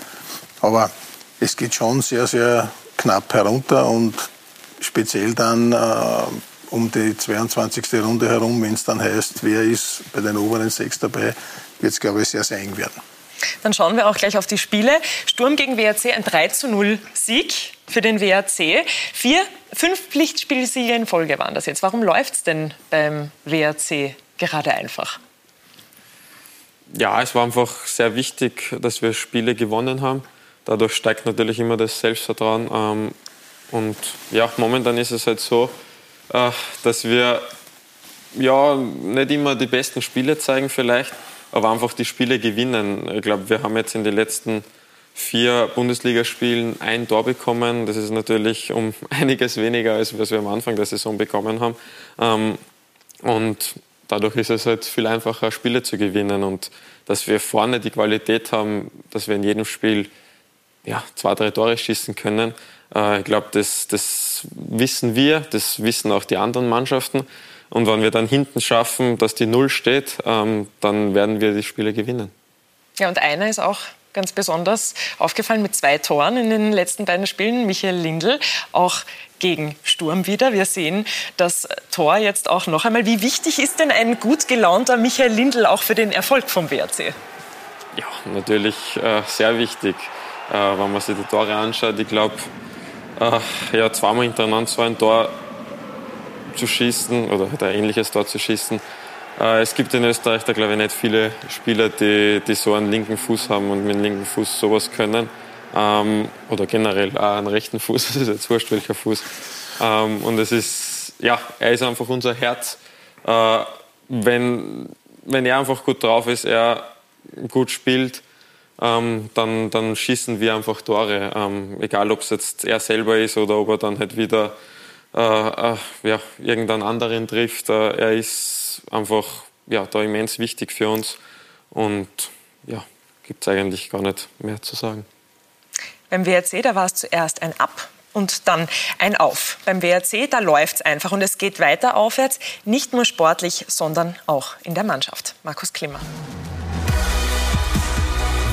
Aber es geht schon sehr, sehr knapp herunter und speziell dann äh, um die 22. Runde herum, wenn es dann heißt, wer ist bei den oberen sechs dabei, wird es, glaube ich, sehr, sehr eng werden. Dann schauen wir auch gleich auf die Spiele. Sturm gegen WRC, ein 3 zu 0 Sieg für den WRC. Vier, fünf Pflichtspielsiege in Folge waren das jetzt. Warum läuft es denn beim WRC gerade einfach? Ja, es war einfach sehr wichtig, dass wir Spiele gewonnen haben. Dadurch steigt natürlich immer das Selbstvertrauen. Ähm, und ja, momentan ist es halt so, äh, dass wir ja nicht immer die besten Spiele zeigen vielleicht, aber einfach die Spiele gewinnen. Ich glaube, wir haben jetzt in den letzten vier Bundesligaspielen ein Tor bekommen. Das ist natürlich um *laughs* einiges weniger, als was wir am Anfang der Saison bekommen haben. Ähm, und dadurch ist es halt viel einfacher, Spiele zu gewinnen. Und dass wir vorne die Qualität haben, dass wir in jedem Spiel ja, zwei, drei Tore schießen können. Äh, ich glaube, das, das wissen wir, das wissen auch die anderen Mannschaften. Und wenn wir dann hinten schaffen, dass die Null steht, ähm, dann werden wir die Spiele gewinnen. Ja, und einer ist auch ganz besonders aufgefallen mit zwei Toren in den letzten beiden Spielen. Michael Lindl, auch gegen Sturm wieder. Wir sehen das Tor jetzt auch noch einmal. Wie wichtig ist denn ein gut gelaunter Michael Lindl auch für den Erfolg vom WRC? Ja, natürlich äh, sehr wichtig, wenn man sich die Tore anschaut. Ich glaube, äh, ja, zweimal hintereinander so ein Tor zu schießen oder ein ähnliches Tor zu schießen. Äh, es gibt in Österreich da glaube ich nicht viele Spieler, die, die so einen linken Fuß haben und mit dem linken Fuß sowas können. Ähm, oder generell auch einen rechten Fuß, *laughs* das ist jetzt wurscht welcher Fuß. Ähm, und es ist, ja, er ist einfach unser Herz. Äh, wenn, wenn er einfach gut drauf ist, er gut spielt, ähm, dann, dann schießen wir einfach Tore. Ähm, egal, ob es jetzt er selber ist oder ob er dann halt wieder äh, äh, ja, irgendeinen anderen trifft. Äh, er ist einfach ja, da immens wichtig für uns und ja, gibt es eigentlich gar nicht mehr zu sagen. Beim WRC, da war es zuerst ein Ab und dann ein Auf. Beim WRC, da läuft es einfach und es geht weiter aufwärts, nicht nur sportlich, sondern auch in der Mannschaft. Markus Klimmer.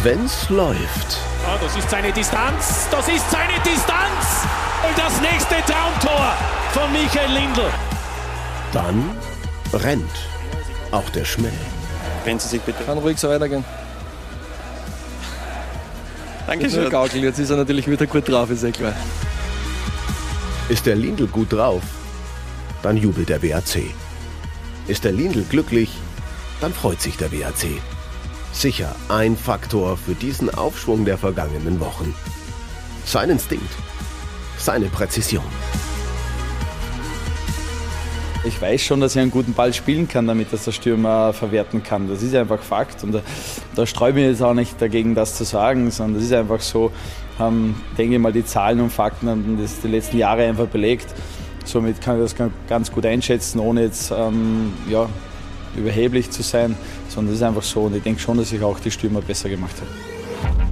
Wenn's läuft. Ja, das ist seine Distanz, das ist seine Distanz und das nächste Traumtor von Michael Lindl. Dann rennt auch der Schmäh. Wenn Sie sich bitte. Kann ruhig so weitergehen. Dankeschön. Gaukel, jetzt ist er natürlich wieder gut drauf, ist eh klar. Ist der Lindl gut drauf, dann jubelt der WAC. Ist der Lindl glücklich, dann freut sich der WAC. Sicher ein Faktor für diesen Aufschwung der vergangenen Wochen. Sein Instinkt, seine Präzision. Ich weiß schon, dass ich einen guten Ball spielen kann, damit das der Stürmer verwerten kann. Das ist einfach Fakt. Und da, da sträube ich jetzt auch nicht dagegen, das zu sagen, sondern das ist einfach so, haben, denke ich mal, die Zahlen und Fakten haben das die letzten Jahre einfach belegt. Somit kann ich das ganz gut einschätzen, ohne jetzt ähm, ja, überheblich zu sein, sondern das ist einfach so. Und ich denke schon, dass ich auch die Stürmer besser gemacht habe.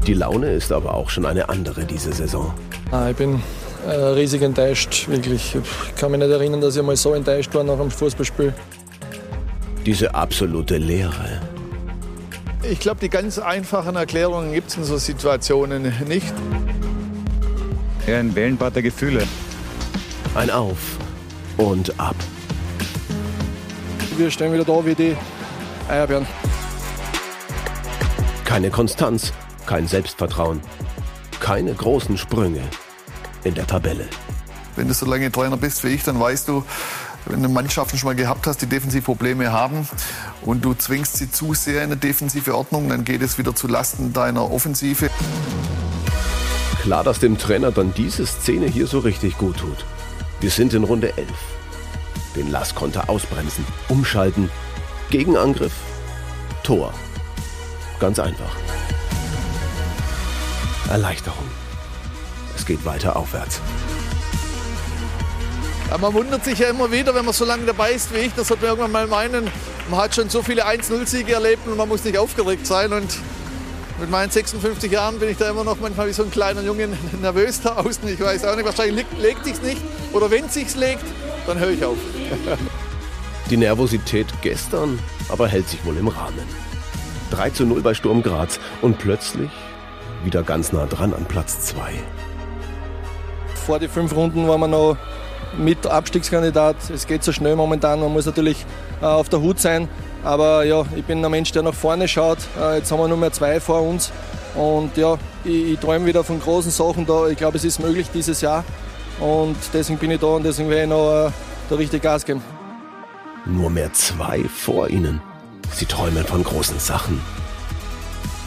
Die Laune ist aber auch schon eine andere diese Saison. Ah, ich bin äh, riesig enttäuscht, wirklich. Ich kann mich nicht erinnern, dass ich mal so enttäuscht war nach einem Fußballspiel. Diese absolute Leere. Ich glaube, die ganz einfachen Erklärungen gibt es in so Situationen nicht. Ja, ein Wellenbad der Gefühle. Ein Auf und Ab. Wir stehen wieder da wie die Eierbären. Keine Konstanz, kein Selbstvertrauen, keine großen Sprünge in der Tabelle. Wenn du so lange Trainer bist wie ich, dann weißt du, wenn du Mannschaften schon mal gehabt hast, die Defensivprobleme haben und du zwingst sie zu sehr in eine defensive Ordnung, dann geht es wieder zu Lasten deiner Offensive. Klar, dass dem Trainer dann diese Szene hier so richtig gut tut. Wir sind in Runde 11. Den Lass konnte ausbremsen, umschalten, Gegenangriff Tor. Ganz einfach. Erleichterung. Es geht weiter aufwärts. Ja, man wundert sich ja immer wieder, wenn man so lange dabei ist wie ich, das sollte man irgendwann mal meinen, man hat schon so viele 1-0-Siege erlebt und man muss nicht aufgeregt sein. Und mit meinen 56 Jahren bin ich da immer noch manchmal wie so ein kleiner Junge *laughs* nervös da außen. Ich weiß auch nicht, wahrscheinlich legt sich's nicht. Oder wenn es sich legt, dann höre ich auf. *laughs* Die Nervosität gestern aber hält sich wohl im Rahmen. 3 zu 0 bei Sturm Graz und plötzlich wieder ganz nah dran an Platz 2. Vor die fünf Runden waren wir noch mit Abstiegskandidat. Es geht so schnell momentan, man muss natürlich äh, auf der Hut sein. Aber ja, ich bin ein Mensch, der nach vorne schaut. Äh, jetzt haben wir nur mehr zwei vor uns. Und ja, ich, ich träume wieder von großen Sachen da. Ich glaube, es ist möglich dieses Jahr. Und deswegen bin ich da und deswegen werde ich noch äh, da richtig Gas geben. Nur mehr zwei vor ihnen. Sie träumen von großen Sachen.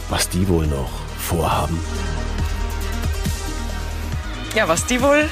Was die wohl noch vorhaben? Ja, was die wohl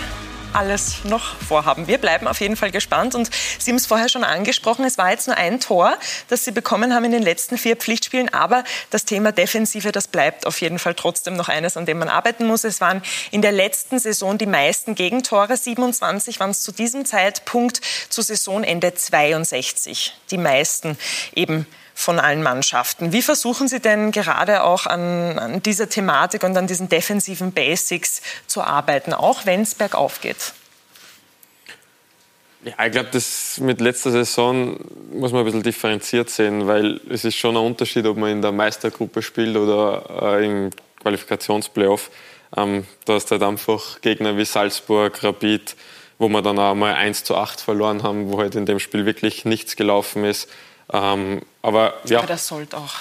alles noch vorhaben. Wir bleiben auf jeden Fall gespannt. Und Sie haben es vorher schon angesprochen, es war jetzt nur ein Tor, das Sie bekommen haben in den letzten vier Pflichtspielen. Aber das Thema Defensive, das bleibt auf jeden Fall trotzdem noch eines, an dem man arbeiten muss. Es waren in der letzten Saison die meisten Gegentore. 27 waren es zu diesem Zeitpunkt zu Saisonende 62. Die meisten eben von allen Mannschaften. Wie versuchen Sie denn gerade auch an, an dieser Thematik und an diesen defensiven Basics zu arbeiten, auch wenn es bergauf geht? Ja, ich glaube, das mit letzter Saison muss man ein bisschen differenziert sehen, weil es ist schon ein Unterschied, ob man in der Meistergruppe spielt oder äh, im Qualifikationsplayoff. Ähm, da hast halt einfach Gegner wie Salzburg, Rapid, wo wir dann auch mal 1 zu 8 verloren haben, wo halt in dem Spiel wirklich nichts gelaufen ist. Ähm, aber, ja. aber das sollte auch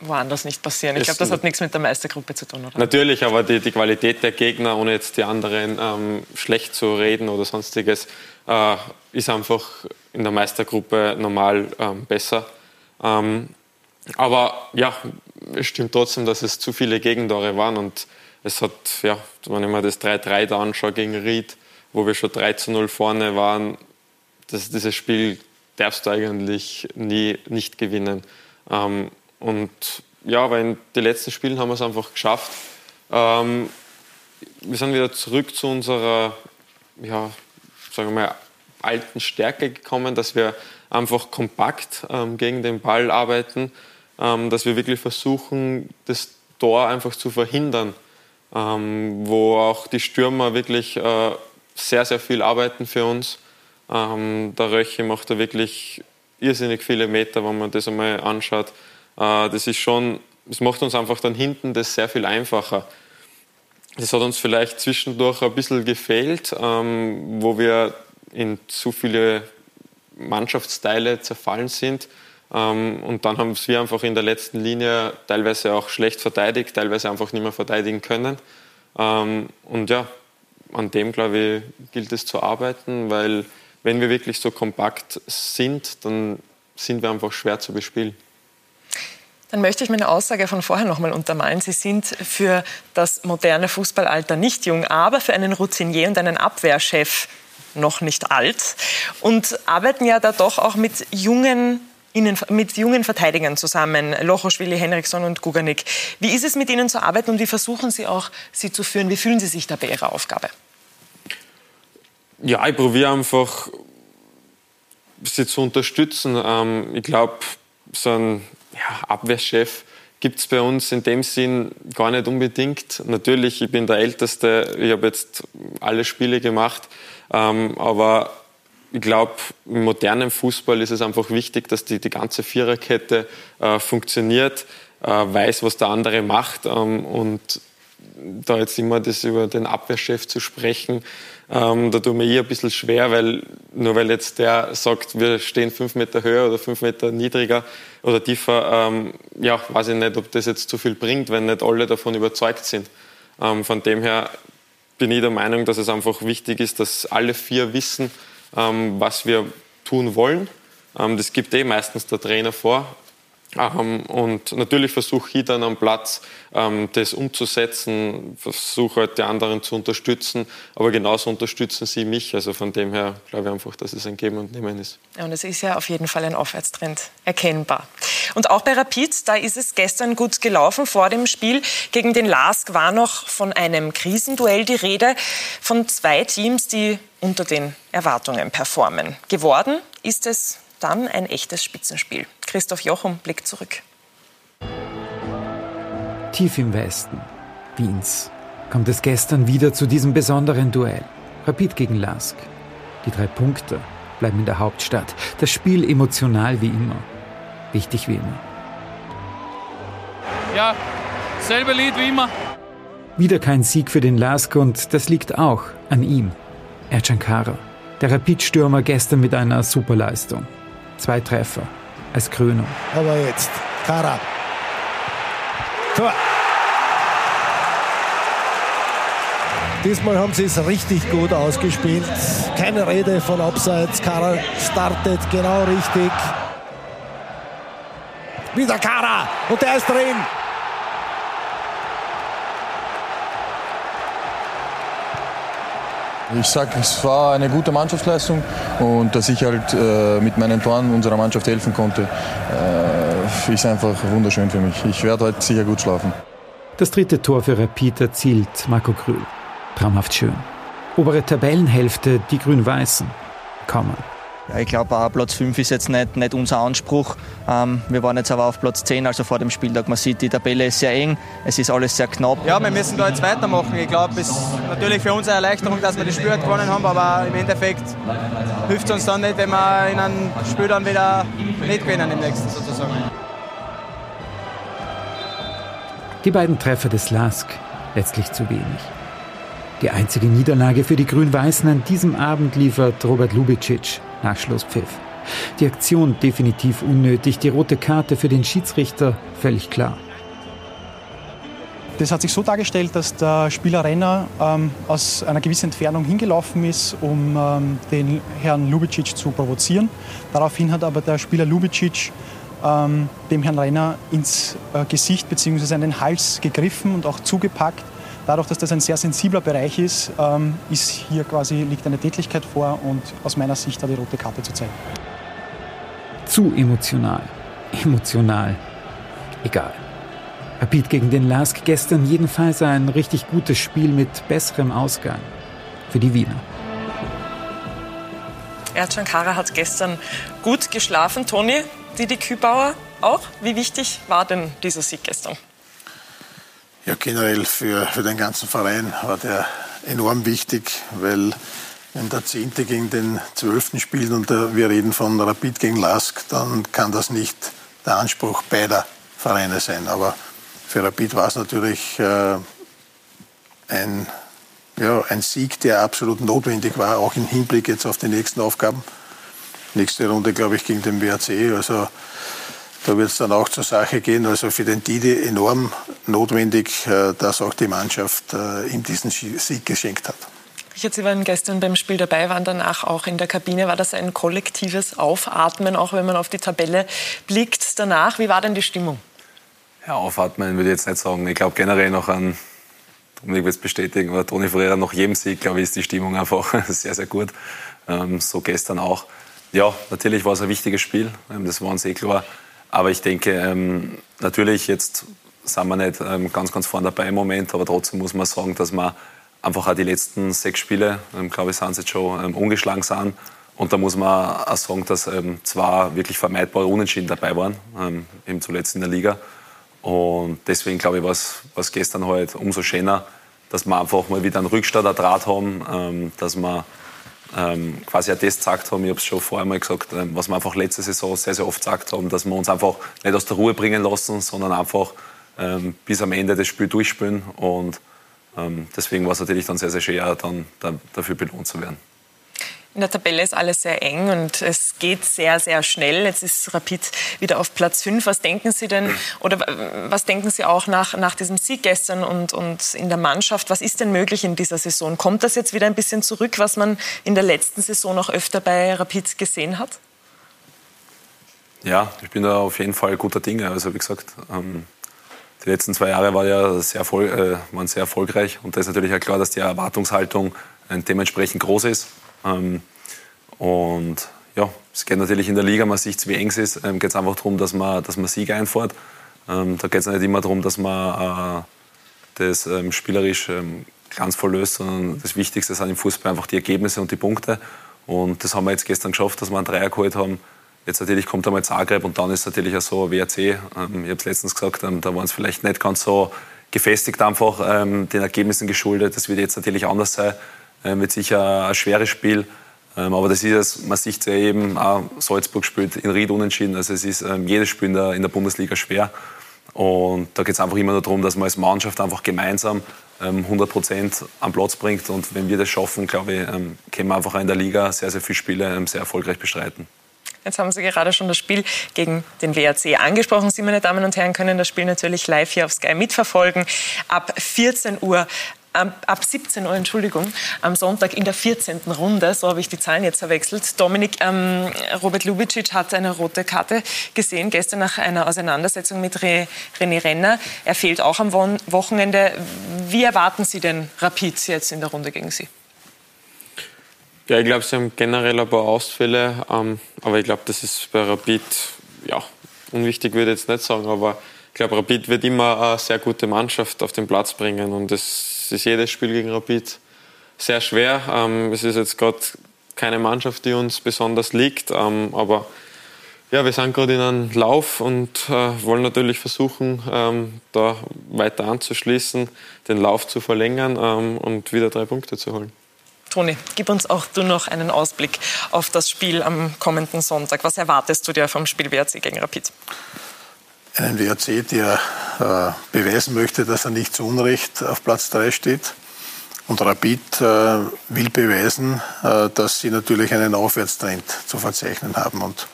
woanders nicht passieren. Ich glaube, das hat nichts mit der Meistergruppe zu tun, oder? Natürlich, aber die, die Qualität der Gegner, ohne jetzt die anderen ähm, schlecht zu reden oder sonstiges, äh, ist einfach in der Meistergruppe normal ähm, besser. Ähm, aber ja, es stimmt trotzdem, dass es zu viele Gegentore waren und es hat, ja, wenn ich mir das 3-3 da anschaue gegen Ried, wo wir schon 3 0 vorne waren, das, dieses Spiel darfst du eigentlich nie nicht gewinnen. Ähm, und ja, aber in den letzten Spielen haben wir es einfach geschafft. Ähm, wir sind wieder zurück zu unserer, ja, sagen wir mal, alten Stärke gekommen, dass wir einfach kompakt ähm, gegen den Ball arbeiten, ähm, dass wir wirklich versuchen, das Tor einfach zu verhindern, ähm, wo auch die Stürmer wirklich äh, sehr, sehr viel arbeiten für uns. Ähm, der Röche macht da wirklich irrsinnig viele Meter, wenn man das einmal anschaut. Äh, das ist schon, es macht uns einfach dann hinten das sehr viel einfacher. Das hat uns vielleicht zwischendurch ein bisschen gefehlt, ähm, wo wir in zu viele Mannschaftsteile zerfallen sind. Ähm, und dann haben wir einfach in der letzten Linie teilweise auch schlecht verteidigt, teilweise einfach nicht mehr verteidigen können. Ähm, und ja, an dem, glaube ich, gilt es zu arbeiten, weil wenn wir wirklich so kompakt sind, dann sind wir einfach schwer zu bespielen. Dann möchte ich meine Aussage von vorher noch mal untermalen. Sie sind für das moderne Fußballalter nicht jung, aber für einen Routinier und einen Abwehrchef noch nicht alt und arbeiten ja da doch auch mit jungen Ihnen, mit jungen Verteidigern zusammen, Lochoschwili, Henriksson und Guganik. Wie ist es mit Ihnen zu arbeiten und wie versuchen Sie auch, sie zu führen? Wie fühlen Sie sich da bei Ihrer Aufgabe? Ja, ich probiere einfach, sie zu unterstützen. Ähm, ich glaube, so ein ja, Abwehrchef gibt es bei uns in dem Sinn gar nicht unbedingt. Natürlich, ich bin der Älteste, ich habe jetzt alle Spiele gemacht, ähm, aber ich glaube, im modernen Fußball ist es einfach wichtig, dass die, die ganze Viererkette äh, funktioniert, äh, weiß, was der andere macht ähm, und da jetzt immer das über den Abwehrchef zu sprechen, ähm, da tut mir eh ein bisschen schwer, weil nur weil jetzt der sagt, wir stehen fünf Meter höher oder fünf Meter niedriger oder tiefer, ähm, ja, weiß ich nicht, ob das jetzt zu viel bringt, wenn nicht alle davon überzeugt sind. Ähm, von dem her bin ich der Meinung, dass es einfach wichtig ist, dass alle vier wissen, ähm, was wir tun wollen. Ähm, das gibt eh meistens der Trainer vor. Ähm, und natürlich versuche ich dann am Platz ähm, das umzusetzen, versuche halt die anderen zu unterstützen, aber genauso unterstützen sie mich. Also von dem her glaube ich einfach, dass es ein Geben und Nehmen ist. Ja, und es ist ja auf jeden Fall ein Aufwärtstrend erkennbar. Und auch bei Rapid, da ist es gestern gut gelaufen. Vor dem Spiel gegen den LASK war noch von einem Krisenduell die Rede, von zwei Teams, die unter den Erwartungen performen. Geworden ist es dann ein echtes Spitzenspiel. Christoph Jochum blickt zurück. Tief im Westen Wiens kommt es gestern wieder zu diesem besonderen Duell. Rapid gegen Lask. Die drei Punkte bleiben in der Hauptstadt. Das Spiel emotional wie immer. Wichtig wie immer. Ja, selbe Lied wie immer. Wieder kein Sieg für den Lask und das liegt auch an ihm. Ercan Kara. Der Rapid-Stürmer gestern mit einer Superleistung. Zwei Treffer als Krönung. Aber jetzt Kara. Tor. Diesmal haben sie es richtig gut ausgespielt. Keine Rede von Abseits. Kara startet genau richtig. Wieder Kara und der ist drin. Ich sage, es war eine gute Mannschaftsleistung und dass ich halt äh, mit meinen Toren unserer Mannschaft helfen konnte, äh, ist einfach wunderschön für mich. Ich werde heute sicher gut schlafen. Das dritte Tor für Rapid erzielt Marco Krühl. Traumhaft schön. Obere Tabellenhälfte die Grün-Weißen. Kommen. Ja, ich glaube, Platz 5 ist jetzt nicht, nicht unser Anspruch. Ähm, wir waren jetzt aber auf Platz 10, also vor dem Spieltag. Man sieht, die Tabelle ist sehr eng, es ist alles sehr knapp. Ja, wir müssen da jetzt weitermachen. Ich glaube, es ist natürlich für uns eine Erleichterung, dass wir das Spiel gewonnen haben, aber im Endeffekt hilft es uns dann nicht, wenn wir in einem Spiel dann wieder nicht gewinnen im nächsten sozusagen. Die beiden Treffer des Lask letztlich zu wenig. Die einzige Niederlage für die Grün-Weißen an diesem Abend liefert Robert Lubicic nach Schlusspfiff. Die Aktion definitiv unnötig, die rote Karte für den Schiedsrichter völlig klar. Das hat sich so dargestellt, dass der Spieler Renner ähm, aus einer gewissen Entfernung hingelaufen ist, um ähm, den Herrn Lubicic zu provozieren. Daraufhin hat aber der Spieler Lubicic ähm, dem Herrn Renner ins äh, Gesicht bzw. an den Hals gegriffen und auch zugepackt. Dadurch, dass das ein sehr sensibler Bereich ist, ähm, ist hier quasi liegt eine Tätlichkeit vor und aus meiner Sicht da die rote Karte zu zeigen. Zu emotional. Emotional. Egal. Rapid gegen den Lask gestern jedenfalls ein richtig gutes Spiel mit besserem Ausgang. Für die Wiener. Ercan Kara hat gestern gut geschlafen. Toni, Didi Kübauer auch. Wie wichtig war denn dieser Sieg gestern? Ja, generell für, für den ganzen Verein war der enorm wichtig, weil wenn der Zehnte gegen den Zwölften spielt und wir reden von Rapid gegen Lask, dann kann das nicht der Anspruch beider Vereine sein. Aber für Rapid war es natürlich äh, ein, ja, ein Sieg, der absolut notwendig war, auch im Hinblick jetzt auf die nächsten Aufgaben. Nächste Runde, glaube ich, gegen den WRC. Also da wird es dann auch zur Sache gehen. Also für den Didi enorm notwendig, äh, dass auch die Mannschaft äh, ihm diesen Sieg geschenkt hat. Richard, Sie waren gestern beim Spiel dabei, waren danach auch in der Kabine. War das ein kollektives Aufatmen, auch wenn man auf die Tabelle blickt danach? Wie war denn die Stimmung? Ja, aufatmen würde ich jetzt nicht sagen. Ich glaube generell noch an, Dominik wird es bestätigen, aber Toni Ferreira nach jedem Sieg, glaube ich, ist die Stimmung einfach *laughs* sehr, sehr gut. Ähm, so gestern auch. Ja, natürlich war es ein wichtiges Spiel, ähm, das war uns eh klar. Aber ich denke, ähm, natürlich jetzt sind wir nicht ähm, ganz, ganz vorne dabei im Moment, aber trotzdem muss man sagen, dass wir einfach auch die letzten sechs Spiele, ähm, glaube ich, sind sie jetzt schon ähm, ungeschlagen sind. Und da muss man auch sagen, dass ähm, zwei wirklich vermeidbare Unentschieden dabei waren, ähm, eben zuletzt in der Liga. Und deswegen glaube ich, war es gestern halt umso schöner, dass wir einfach mal wieder einen Rückstand erdraht haben, ähm, dass wir ähm, quasi auch das gesagt haben, ich habe es schon vorher mal gesagt, ähm, was wir einfach letzte Saison sehr, sehr oft gesagt haben, dass wir uns einfach nicht aus der Ruhe bringen lassen, sondern einfach ähm, bis am Ende das Spiel durchspielen. Und ähm, deswegen war es natürlich dann sehr, sehr schwer, dann, dann dafür belohnt zu werden. In der Tabelle ist alles sehr eng und es geht sehr, sehr schnell. Jetzt ist Rapid wieder auf Platz 5. Was denken Sie denn, oder was denken Sie auch nach, nach diesem Sieg gestern und, und in der Mannschaft? Was ist denn möglich in dieser Saison? Kommt das jetzt wieder ein bisschen zurück, was man in der letzten Saison noch öfter bei Rapid gesehen hat? Ja, ich bin da auf jeden Fall guter Dinge. Also wie gesagt, ähm, die letzten zwei Jahre war ja sehr, äh, waren sehr erfolgreich und da ist natürlich auch klar, dass die Erwartungshaltung äh, dementsprechend groß ist. Ähm, und ja, es geht natürlich in der Liga, man sieht, wie eng es ist, ähm, geht es einfach darum, dass man, dass man Sieg einfährt. Ähm, da geht es nicht immer darum, dass man äh, das ähm, spielerisch ähm, glanzvoll löst, sondern das Wichtigste sind im Fußball einfach die Ergebnisse und die Punkte. Und das haben wir jetzt gestern geschafft, dass wir einen Dreier geholt haben. Jetzt natürlich kommt einmal Zagreb und dann ist natürlich auch so WRC. Ähm, ich habe es letztens gesagt, ähm, da waren es vielleicht nicht ganz so gefestigt einfach ähm, den Ergebnissen geschuldet. Das wird jetzt natürlich anders sein. Ähm, wird sicher ein schweres Spiel. Ähm, aber das ist es, man sieht ja eben, auch Salzburg spielt in Ried unentschieden. Also es ist ähm, jedes Spiel in der, in der Bundesliga schwer. Und da geht es einfach immer darum, dass man als Mannschaft einfach gemeinsam 100 Prozent am Platz bringt. Und wenn wir das schaffen, glaube ich, können wir einfach in der Liga sehr, sehr viele Spiele sehr erfolgreich bestreiten. Jetzt haben Sie gerade schon das Spiel gegen den WRC angesprochen. Sie, meine Damen und Herren, können das Spiel natürlich live hier auf Sky mitverfolgen. Ab 14 Uhr ab 17 Uhr, Entschuldigung, am Sonntag in der 14. Runde, so habe ich die Zahlen jetzt verwechselt. Dominik, ähm, Robert Lubicic hat eine rote Karte gesehen, gestern nach einer Auseinandersetzung mit Re René Renner. Er fehlt auch am Wochenende. Wie erwarten Sie denn Rapid jetzt in der Runde gegen Sie? Ja, ich glaube, sie haben generell ein paar Ausfälle, ähm, aber ich glaube, das ist bei Rapid, ja, unwichtig würde ich jetzt nicht sagen, aber ich glaube, Rapid wird immer eine sehr gute Mannschaft auf den Platz bringen und es ist jedes Spiel gegen Rapid sehr schwer. Ähm, es ist jetzt gerade keine Mannschaft, die uns besonders liegt, ähm, aber ja, wir sind gerade in einem Lauf und äh, wollen natürlich versuchen, ähm, da weiter anzuschließen, den Lauf zu verlängern ähm, und wieder drei Punkte zu holen. Toni, gib uns auch du noch einen Ausblick auf das Spiel am kommenden Sonntag. Was erwartest du dir vom Spiel WRC gegen Rapid? Einen WRC, der äh, beweisen möchte, dass er nicht zu Unrecht auf Platz 3 steht. Und Rapid äh, will beweisen, äh, dass sie natürlich einen Aufwärtstrend zu verzeichnen haben. Und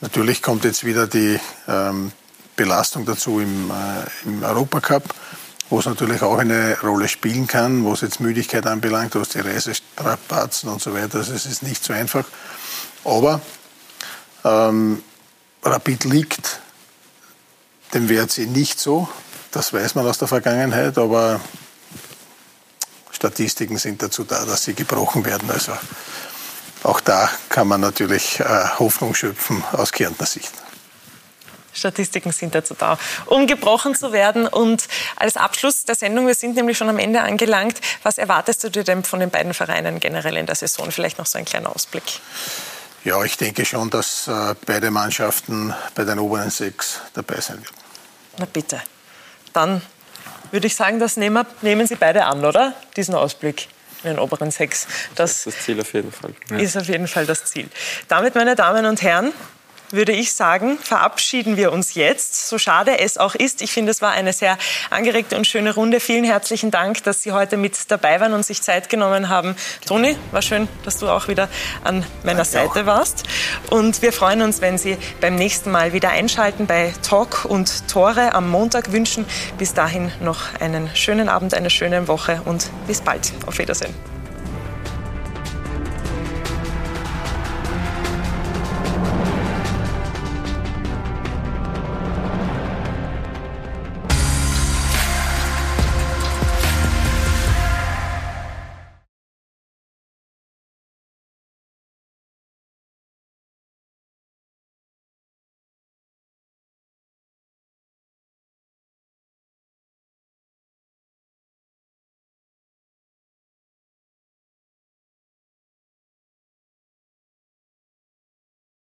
natürlich kommt jetzt wieder die ähm, Belastung dazu im, äh, im Europacup wo es natürlich auch eine Rolle spielen kann, was jetzt Müdigkeit anbelangt, was die Reisestrapazen und so weiter. Also es ist nicht so einfach. Aber ähm, Rapid liegt dem WRC nicht so. Das weiß man aus der Vergangenheit, aber Statistiken sind dazu da, dass sie gebrochen werden. Also auch da kann man natürlich äh, Hoffnung schöpfen aus Kärntner Sicht. Statistiken sind dazu da, um gebrochen zu werden. Und als Abschluss der Sendung, wir sind nämlich schon am Ende angelangt, was erwartest du dir denn von den beiden Vereinen generell in der Saison? Vielleicht noch so ein kleiner Ausblick. Ja, ich denke schon, dass äh, beide Mannschaften bei den oberen sechs dabei sein werden. Na bitte. Dann würde ich sagen, das nehmen, nehmen Sie beide an, oder? Diesen Ausblick in den oberen sechs. Das, das ist das Ziel auf jeden Fall. Ist auf jeden Fall das Ziel. Damit, meine Damen und Herren, würde ich sagen, verabschieden wir uns jetzt. So schade es auch ist. Ich finde, es war eine sehr angeregte und schöne Runde. Vielen herzlichen Dank, dass Sie heute mit dabei waren und sich Zeit genommen haben. Toni, war schön, dass du auch wieder an meiner Danke Seite auch. warst. Und wir freuen uns, wenn Sie beim nächsten Mal wieder einschalten bei Talk und Tore am Montag wünschen. Bis dahin noch einen schönen Abend, eine schöne Woche und bis bald. Auf Wiedersehen.